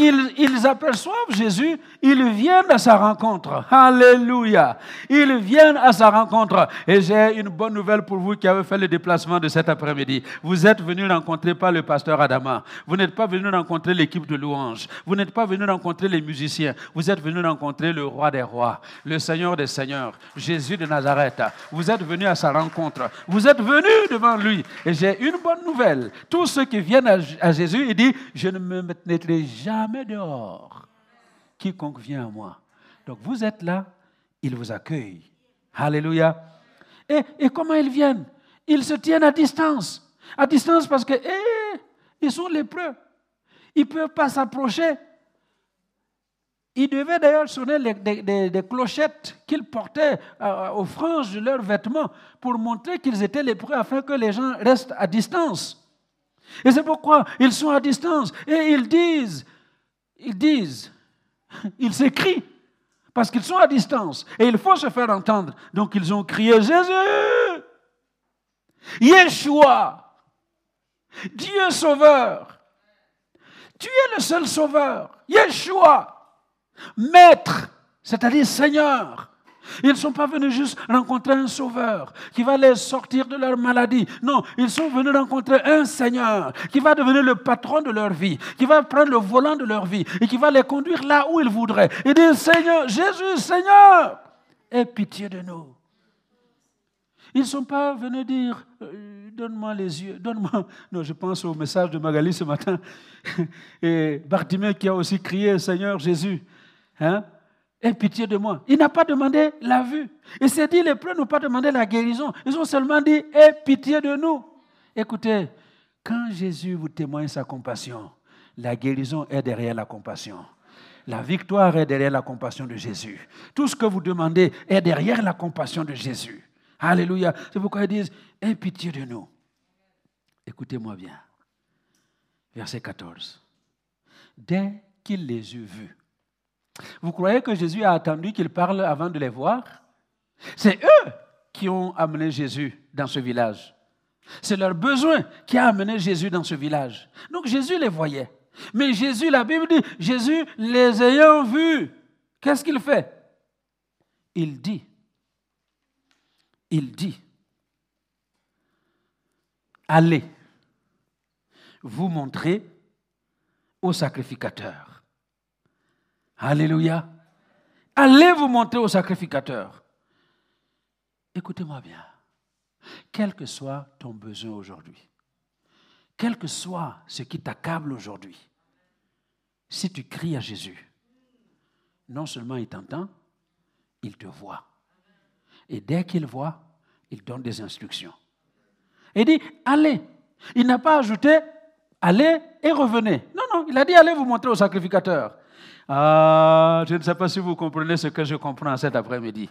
ils, aperçoivent Jésus, ils viennent à sa rencontre. Alléluia. Ils viennent à sa rencontre. Et j'ai une bonne nouvelle pour vous qui avez fait le déplacement de cet après-midi. Vous êtes venus rencontrer pas le pasteur Adama. Vous n'êtes pas venus rencontrer l'équipe de louanges. Vous n'êtes pas venus rencontrer les musiciens. Vous êtes venus rencontrer le roi des rois, le Seigneur des seigneurs, Jésus de Nazareth. Vous êtes venus à sa rencontre. Vous êtes venus devant lui. Et j'ai une bonne nouvelle. Tous ceux qui viennent à Jésus, il dit, je ne me mettrai jamais dehors. Quiconque vient à moi. Donc vous êtes là, il vous accueille. Alléluia. Et, et comment ils viennent? Ils se tiennent à distance. À distance parce que eh, ils sont lépreux. Ils ne peuvent pas s'approcher. Ils devaient d'ailleurs sonner des, clochettes qu'ils portaient euh, aux franges de leurs vêtements pour montrer qu'ils étaient lépreux afin que les gens restent à distance. Et c'est pourquoi ils sont à distance et ils disent ils disent, ils s'écrient, parce qu'ils sont à distance et il faut se faire entendre. Donc ils ont crié Jésus, Yeshua, Dieu sauveur. Tu es le seul sauveur, Yeshua, Maître, c'est-à-dire Seigneur. Ils ne sont pas venus juste rencontrer un sauveur qui va les sortir de leur maladie. Non, ils sont venus rencontrer un Seigneur qui va devenir le patron de leur vie, qui va prendre le volant de leur vie et qui va les conduire là où ils voudraient. Et dire, Seigneur, Jésus, Seigneur, aie pitié de nous. Ils ne sont pas venus dire, euh, donne-moi les yeux, donne-moi. Non, je pense au message de Magali ce matin. Et Bartimée qui a aussi crié, Seigneur Jésus. Hein? Aie pitié de moi. Il n'a pas demandé la vue. Il s'est dit, les preux n'ont pas demandé la guérison. Ils ont seulement dit, aie pitié de nous. Écoutez, quand Jésus vous témoigne sa compassion, la guérison est derrière la compassion. La victoire est derrière la compassion de Jésus. Tout ce que vous demandez est derrière la compassion de Jésus. Alléluia. C'est pourquoi ils disent, aie pitié de nous. Écoutez-moi bien. Verset 14. Dès qu'il les eut vus, vous croyez que Jésus a attendu qu'ils parlent avant de les voir? C'est eux qui ont amené Jésus dans ce village. C'est leur besoin qui a amené Jésus dans ce village. Donc Jésus les voyait. Mais Jésus, la Bible dit, Jésus les ayant vus, qu'est-ce qu'il fait? Il dit, il dit, allez vous montrer au sacrificateur. Alléluia. Allez vous montrer au sacrificateur. Écoutez-moi bien. Quel que soit ton besoin aujourd'hui, quel que soit ce qui t'accable aujourd'hui, si tu cries à Jésus, non seulement il t'entend, il te voit. Et dès qu'il voit, il donne des instructions. Il dit, allez. Il n'a pas ajouté, allez et revenez. Non, non, il a dit, allez vous montrer au sacrificateur. Ah, je ne sais pas si vous comprenez ce que je comprends cet après-midi.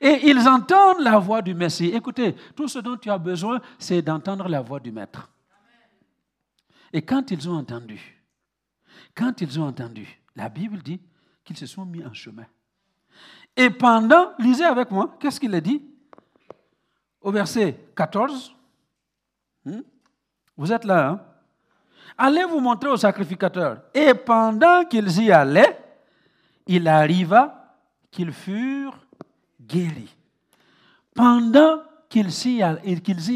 Et ils entendent la voix du Messie. Écoutez, tout ce dont tu as besoin, c'est d'entendre la voix du Maître. Et quand ils ont entendu, quand ils ont entendu, la Bible dit qu'ils se sont mis en chemin. Et pendant, lisez avec moi, qu'est-ce qu'il a dit? Au verset 14, hmm? vous êtes là, hein? Allez vous montrer au sacrificateur. Et pendant qu'ils y allaient, il arriva qu'ils furent guéris. Pendant qu'ils y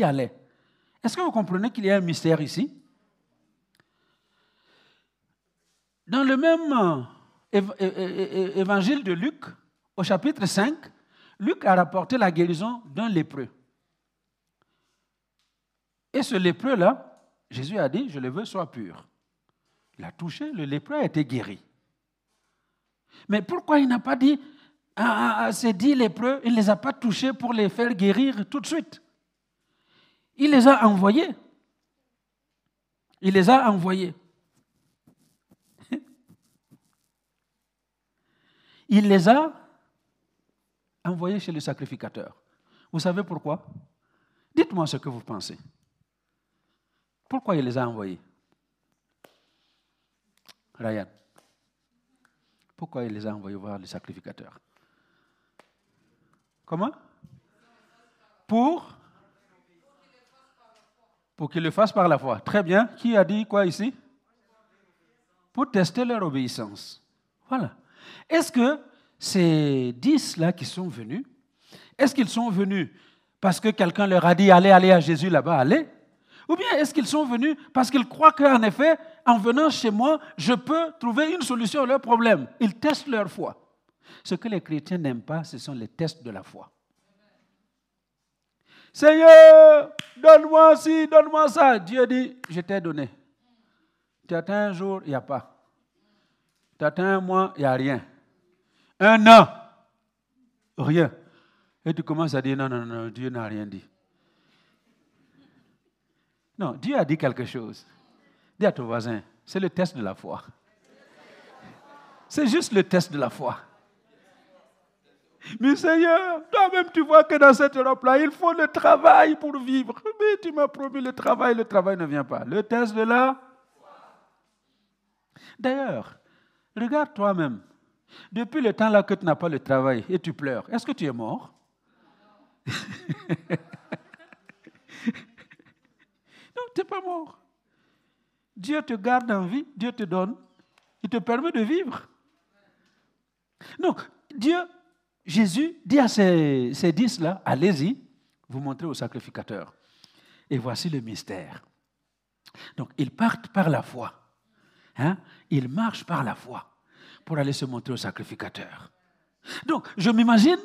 allaient. Est-ce que vous comprenez qu'il y a un mystère ici? Dans le même évangile de Luc, au chapitre 5, Luc a rapporté la guérison d'un lépreux. Et ce lépreux-là, Jésus a dit, je le veux soit pur. Il a touché, le lépreux a été guéri. Mais pourquoi il n'a pas dit à, ces dix lépreux, il ne les a pas touchés pour les faire guérir tout de suite? Il les a envoyés. Il les a envoyés. Il les a envoyés chez le sacrificateur. Vous savez pourquoi? Dites-moi ce que vous pensez. Pourquoi il les a envoyés? Ryan. Pourquoi il les a envoyés voir le sacrificateur Comment? Pour? Pour qu'il le fasse par la foi. Très bien. Qui a dit quoi ici? Pour tester leur obéissance. Voilà. Est-ce que ces dix-là qui sont venus, est-ce qu'ils sont venus parce que quelqu'un leur a dit allez, allez à Jésus là-bas, allez? Ou bien est-ce qu'ils sont venus parce qu'ils croient qu'en effet, en venant chez moi, je peux trouver une solution à leur problème Ils testent leur foi. Ce que les chrétiens n'aiment pas, ce sont les tests de la foi. Seigneur, donne-moi ci, donne-moi ça. Dieu dit, je t'ai donné. Tu atteins un jour, il n'y a pas. Tu atteins un mois, il n'y a rien. Un an, rien. Et tu commences à dire, non, non, non, Dieu n'a rien dit. Non, Dieu a dit quelque chose. Dis à ton voisin, c'est le test de la foi. C'est juste le test de la foi. Mais Seigneur, toi-même tu vois que dans cette Europe-là, il faut le travail pour vivre. Mais tu m'as promis le travail, le travail ne vient pas. Le test de la D'ailleurs, regarde toi-même. Depuis le temps là que tu n'as pas le travail et tu pleures, est-ce que tu es mort? tu n'es pas mort. Dieu te garde en vie, Dieu te donne, il te permet de vivre. Donc, Dieu Jésus dit à ces, dix-là, allez-y, vous montrez au sacrificateur. Et voici le mystère. Donc, ils partent par la foi. Hein? Ils marchent par la foi pour aller se montrer au sacrificateur. Donc, je m'imagine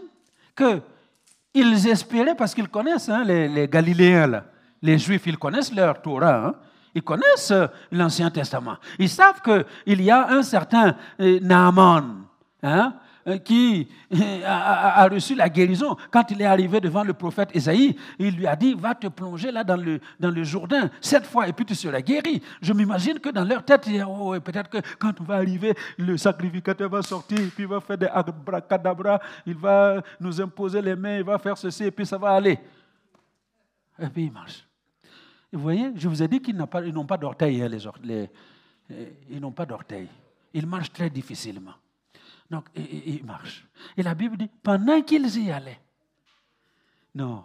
qu'ils espéraient, parce qu'ils connaissent hein, les, Galiléens, les Juifs, ils connaissent leur Torah, hein. ils connaissent l'Ancien Testament. Ils savent qu'il y a un certain euh, Naaman, hein, euh, qui euh, a, reçu la guérison, quand il est arrivé devant le prophète Esaïe, il lui a dit, va te plonger là dans le, Jourdain, cette fois, et puis tu seras guéri. Je m'imagine que dans leur tête, oh, peut-être que quand on va arriver, le sacrificateur va sortir, puis il va faire des abracadabra, il va nous imposer les mains, il va faire ceci, et puis ça va aller. Et puis il marche. Vous voyez, je vous ai dit qu'ils n'ont pas, d'orteils, hein, euh, ils n'ont pas d'orteils. Ils marchent très difficilement. Donc, il marche. Et la Bible dit, pendant qu'ils y allaient. Non,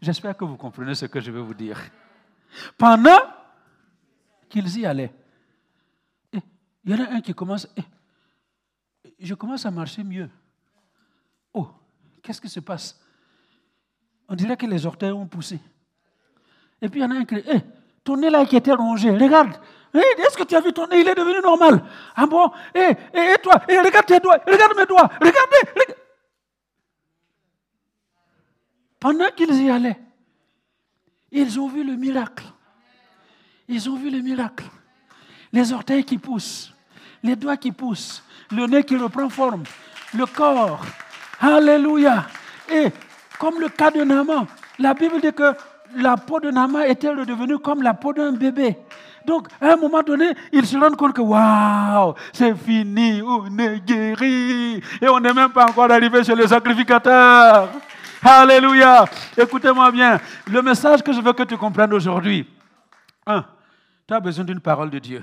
j'espère que vous comprenez ce que je vais vous dire. Pendant qu'ils y allaient. il y en a un qui commence, je commence à marcher mieux. Oh, qu'est-ce qui se passe? On dirait que les orteils ont poussé. Et puis il y en a un qui dit, ton nez là qui était rongé, regarde, est-ce que tu as vu ton nez Il est devenu normal? Ah bon? Et, toi? Regarde tes doigts. Regarde mes doigts. Regardez. Pendant qu'ils y allaient, ils ont vu le miracle. Ils ont vu le miracle. Les orteils qui poussent, les doigts qui poussent, le nez qui reprend forme, le corps. Alléluia. Et comme le cas de Naaman, la Bible dit que la peau de Naaman était redevenue comme la peau d'un bébé? Donc, à un moment donné, ils se rendent compte que, waouh, c'est fini, on est guéri. Et on n'est même pas encore arrivé chez le sacrificateur. Alléluia. Écoutez-moi bien. Le message que je veux que tu comprennes aujourd'hui. Un, tu as besoin d'une parole de Dieu.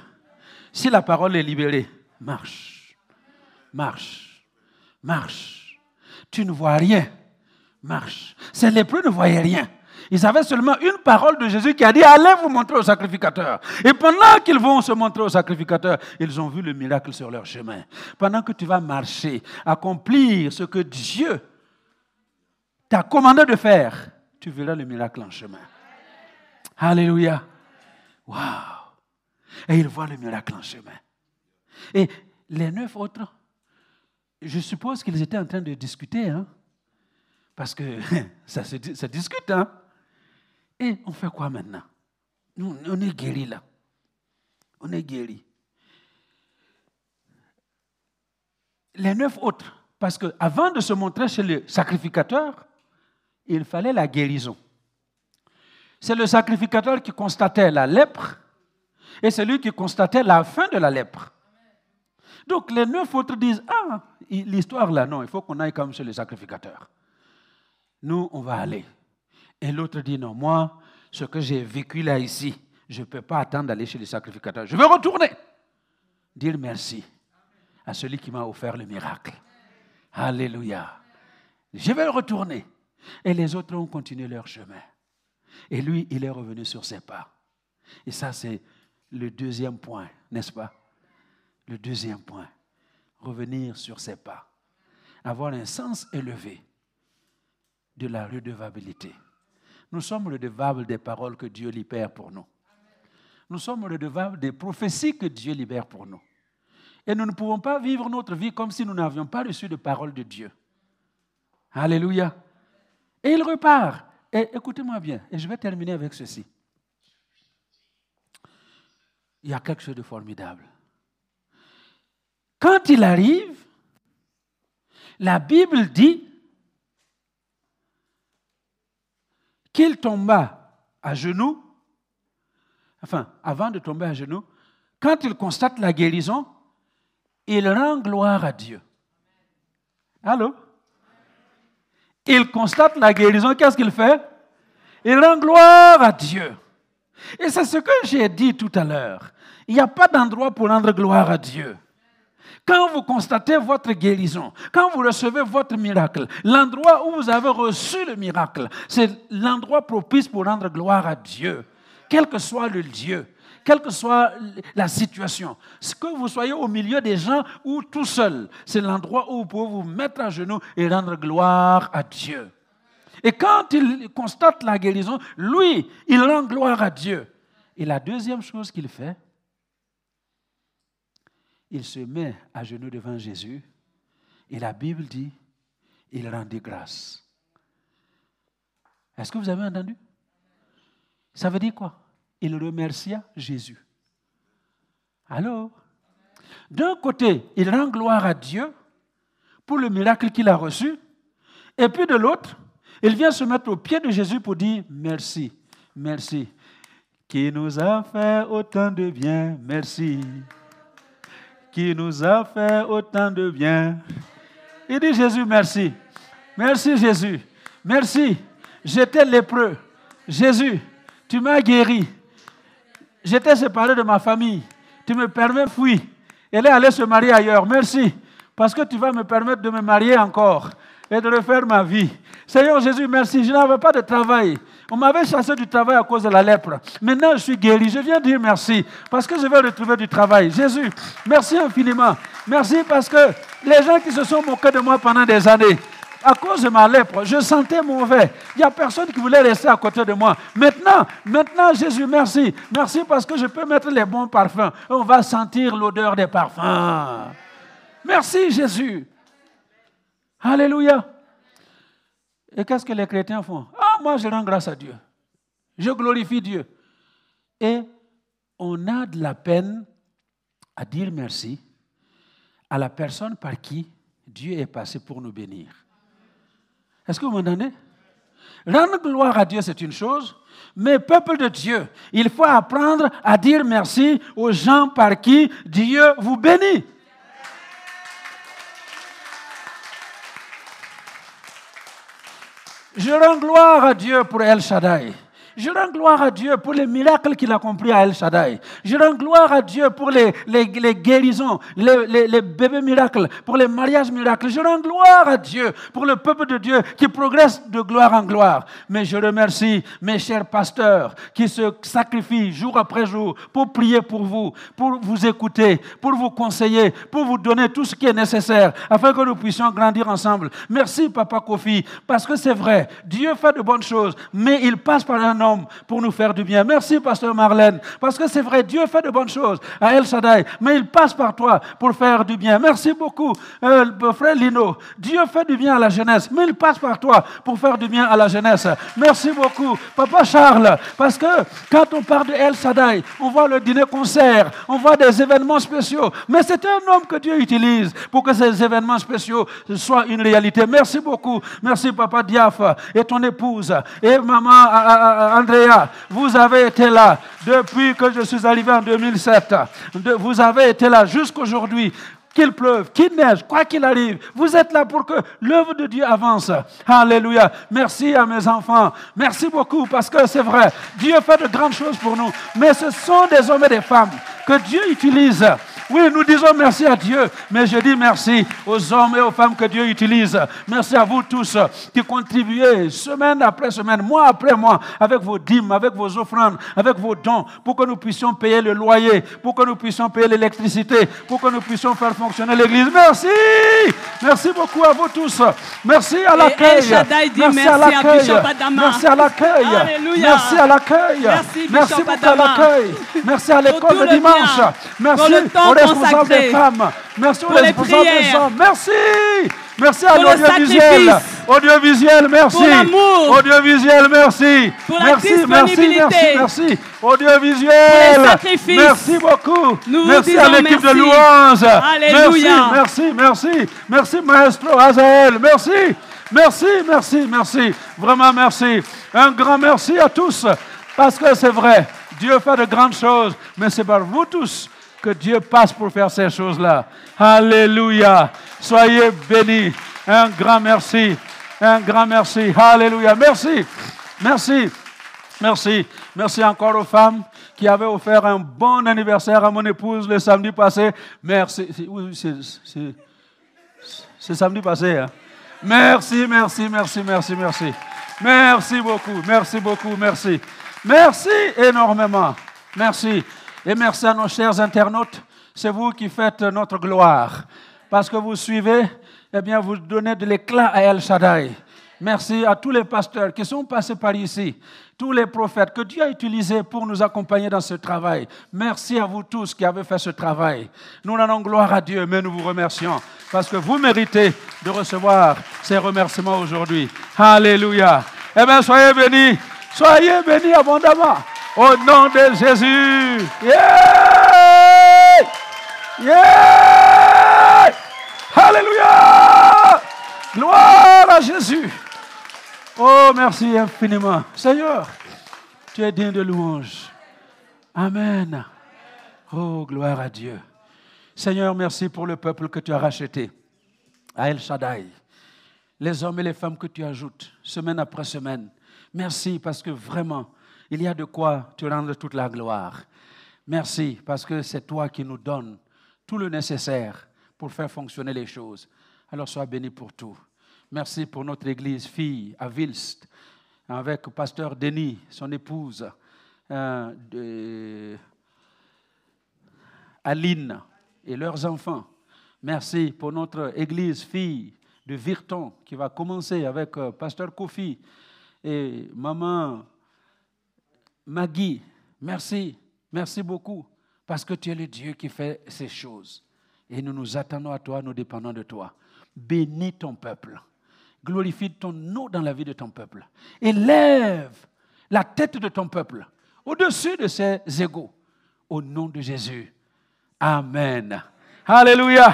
Si la parole est libérée, marche. Marche. Marche. Tu ne vois rien. Marche. Ces lépreux ne voyaient rien. Ils avaient seulement une parole de Jésus qui a dit Allez vous montrer au sacrificateur. Et pendant qu'ils vont se montrer au sacrificateur, ils ont vu le miracle sur leur chemin. Pendant que tu vas marcher, accomplir ce que Dieu t'a commandé de faire, tu verras le miracle en chemin. Alléluia. Waouh. Et ils voient le miracle en chemin. Et les neuf autres, je suppose qu'ils étaient en train de discuter, hein? parce que ça se, ça discute. Hein? Et on fait quoi maintenant? Nous, on est guéris là. On est guéris. Les neuf autres, parce qu'avant de se montrer chez le sacrificateur, il fallait la guérison. C'est le sacrificateur qui constatait la lèpre et c'est lui qui constatait la fin de la lèpre. Donc les neuf autres disent, ah, l'histoire là, non, il faut qu'on aille comme chez le sacrificateur. Nous, on va aller. Et l'autre dit, non, moi, ce que j'ai vécu là ici, je ne peux pas attendre d'aller chez le sacrificateur. Je veux retourner. Dire merci à celui qui m'a offert le miracle. Alléluia. Je vais retourner. Et les autres ont continué leur chemin. Et lui, il est revenu sur ses pas. Et ça, c'est le deuxième point, n'est-ce pas? Le deuxième point, revenir sur ses pas, avoir un sens élevé de la redevabilité. Nous sommes redevables des paroles que Dieu libère pour nous. Nous sommes redevables des prophéties que Dieu libère pour nous. Et nous ne pouvons pas vivre notre vie comme si nous n'avions pas reçu de parole de Dieu. Alléluia. Et il repart. Et écoutez-moi bien, et je vais terminer avec ceci. Il y a quelque chose de formidable. Quand il arrive, la Bible dit qu'il tomba à genoux, enfin, avant de tomber à genoux, quand il constate la guérison, il rend gloire à Dieu. Allô? Il constate la guérison, qu'est-ce qu'il fait? Il rend gloire à Dieu. Et c'est ce que j'ai dit tout à l'heure. Il n'y a pas d'endroit pour rendre gloire à Dieu. Quand vous constatez votre guérison, quand vous recevez votre miracle, l'endroit où vous avez reçu le miracle, c'est l'endroit propice pour rendre gloire à Dieu, quel que soit le Dieu quelle que soit la situation. Que vous soyez au milieu des gens ou tout seul, c'est l'endroit où vous pouvez vous mettre à genoux et rendre gloire à Dieu. Et quand il constate la guérison, lui, il rend gloire à Dieu. Et la deuxième chose qu'il fait, il se met à genoux devant Jésus et la Bible dit, il rendit grâce. Est-ce que vous avez entendu? Ça veut dire quoi? Il remercia Jésus. Alors, d'un côté, il rend gloire à Dieu pour le miracle qu'il a reçu, et puis de l'autre, il vient se mettre au pied de Jésus pour dire merci, merci, qui nous a fait autant de bien, merci qui nous a fait autant de bien. Il dit Jésus, merci. Merci Jésus. Merci. J'étais lépreux. Jésus, tu m'as guéri. J'étais séparé de ma famille. Tu me permets de fuir. Elle est allée se marier ailleurs. Merci. Parce que tu vas me permettre de me marier encore et de refaire ma vie. Seigneur Jésus, merci. Je n'avais pas de travail. On m'avait chassé du travail à cause de la lèpre. Maintenant, je suis guéri. Je viens dire merci parce que je vais retrouver du travail. Jésus, merci infiniment. Merci parce que les gens qui se sont moqués de moi pendant des années, à cause de ma lèpre, je sentais mauvais. Il n'y a personne qui voulait rester à côté de moi. Maintenant, maintenant, Jésus, merci. Merci parce que je peux mettre les bons parfums. On va sentir l'odeur des parfums. Merci, Jésus. Alléluia. Et qu'est-ce que les chrétiens font? Ah, moi, je rends grâce à Dieu. Je glorifie Dieu. Et on a de la peine à dire merci à la personne par qui Dieu est passé pour nous bénir. Est-ce que vous m'entendez? Rendre gloire à Dieu, c'est une chose, mais peuple de Dieu, il faut apprendre à dire merci aux gens par qui Dieu vous bénit. Je rends gloire à Dieu pour El Shaddai. Je rends gloire à Dieu pour les miracles qu'il a compris à El Shaddai. Je rends gloire à Dieu pour les, les, les guérisons, les, les, bébés miracles, pour les mariages miracles. Je rends gloire à Dieu pour le peuple de Dieu qui progresse de gloire en gloire. Mais je remercie mes chers pasteurs qui se sacrifient jour après jour pour prier pour vous, pour vous écouter, pour vous conseiller, pour vous donner tout ce qui est nécessaire afin que nous puissions grandir ensemble. Merci, Papa Kofi, parce que c'est vrai, Dieu fait de bonnes choses, mais il passe par un homme pour nous faire du bien. Merci, pasteur Marlène, parce que c'est vrai, Dieu fait de bonnes choses à El Shaddai, mais il passe par toi pour faire du bien. Merci beaucoup, euh, frère Lino. Dieu fait du bien à la jeunesse, mais il passe par toi pour faire du bien à la jeunesse. Merci beaucoup, papa Charles, parce que quand on parle de El Shaddai, on voit le dîner-concert, on voit des événements spéciaux, mais c'est un homme que Dieu utilise pour que ces événements spéciaux soient une réalité. Merci beaucoup. Merci, papa Diaf et ton épouse et maman Andrea, vous avez été là depuis que je suis arrivé en 2007. Vous avez été là jusqu'aujourd'hui qu'il pleuve, qu'il neige, quoi qu'il arrive, vous êtes là pour que l'œuvre de Dieu avance. Alléluia. Merci à mes enfants. Merci beaucoup parce que c'est vrai, Dieu fait de grandes choses pour nous. Mais ce sont des hommes et des femmes que Dieu utilise Oui, nous disons merci à Dieu, mais je dis merci aux hommes et aux femmes que Dieu utilise. Merci à vous tous qui contribuez semaine après semaine, mois après mois, avec vos dîmes, avec vos offrandes, avec vos dons, pour que nous puissions payer le loyer, pour que nous puissions payer l'électricité, pour que nous puissions faire fonctionner l'Église. Merci. Merci beaucoup à vous tous. Merci à l'accueil. Merci à l'accueil. Merci à l'accueil. Merci à l'accueil. Merci beaucoup à l'accueil. Merci à l'école de dimanche. Merci responsables des femmes. Merci aux responsables des hommes. Merci. Merci à l'audiovisuel. Audiovisuel, merci. Pour. Audiovisuel, merci. Pour la merci, merci, merci, merci. Audiovisuel. Merci beaucoup. Nous merci à l'équipe de merci. louanges. Alléluia. Merci, merci, merci. Merci, maestro Azael. Merci. Merci, merci, merci. Vraiment merci. Un grand merci à tous. Parce que c'est vrai, Dieu fait de grandes choses, mais c'est par vous tous que Dieu passe pour faire ces choses-là. Alléluia. Soyez bénis. Un grand merci. Un grand merci. Alléluia. Merci. Merci. Merci. Merci encore aux femmes qui avaient offert un bon anniversaire à mon épouse le samedi passé. Merci. C'est- samedi passé. hein. Merci, merci, merci, merci, merci. Merci beaucoup, merci beaucoup, merci. Merci énormément. Merci. Et merci à nos chers internautes. C'est vous qui faites notre gloire. Parce que vous suivez, eh bien, vous donnez de l'éclat à El Shaddai. Merci à tous les pasteurs qui sont passés par ici, tous les prophètes que Dieu a utilisés pour nous accompagner dans ce travail. Merci à vous tous qui avez fait ce travail. Nous rendons gloire à Dieu, mais nous vous remercions parce que vous méritez de recevoir ces remerciements aujourd'hui. Alléluia. Eh bien, soyez bénis. Soyez bénis abondamment. Au nom de Jésus. Yeah! Yeah! Alléluia! Gloire à Jésus. Oh, merci infiniment. Seigneur, tu es digne de louange. Amen. Oh, gloire à Dieu. Seigneur, merci pour le peuple que tu as racheté à El Shaddai. Les hommes et les femmes que tu ajoutes semaine après semaine. Merci parce que vraiment, il y a de quoi te rendre toute la gloire. Merci parce que c'est toi qui nous donnes tout le nécessaire pour faire fonctionner les choses. Alors sois béni pour tout. Merci pour notre église fille à Wilst, avec pasteur Denis, son épouse, euh, Aline et leurs enfants. Merci pour notre église fille de Virton qui va commencer avec euh, pasteur Kofi et maman Maggie. Merci, merci beaucoup parce que tu es le Dieu qui fait ces choses. Et nous nous attendons à toi, nous dépendons de toi. Bénis ton peuple. Glorifie ton nom dans la vie de ton peuple. Élève la tête de ton peuple au-dessus de ses égaux. Au nom de Jésus. Amen. Alléluia.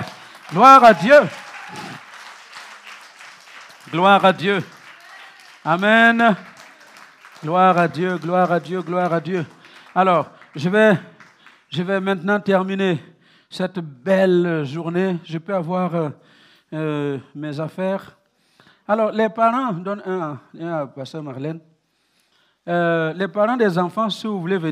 Gloire à Dieu. Gloire à Dieu. Amen. Gloire à Dieu, gloire à Dieu, gloire à Dieu. Alors, je vais, je vais maintenant terminer cette belle journée. Je peux avoir euh, euh, mes affaires. Alors, les parents donnent un, un à Pasteur Marlène. Euh, les parents des enfants, si vous voulez venir.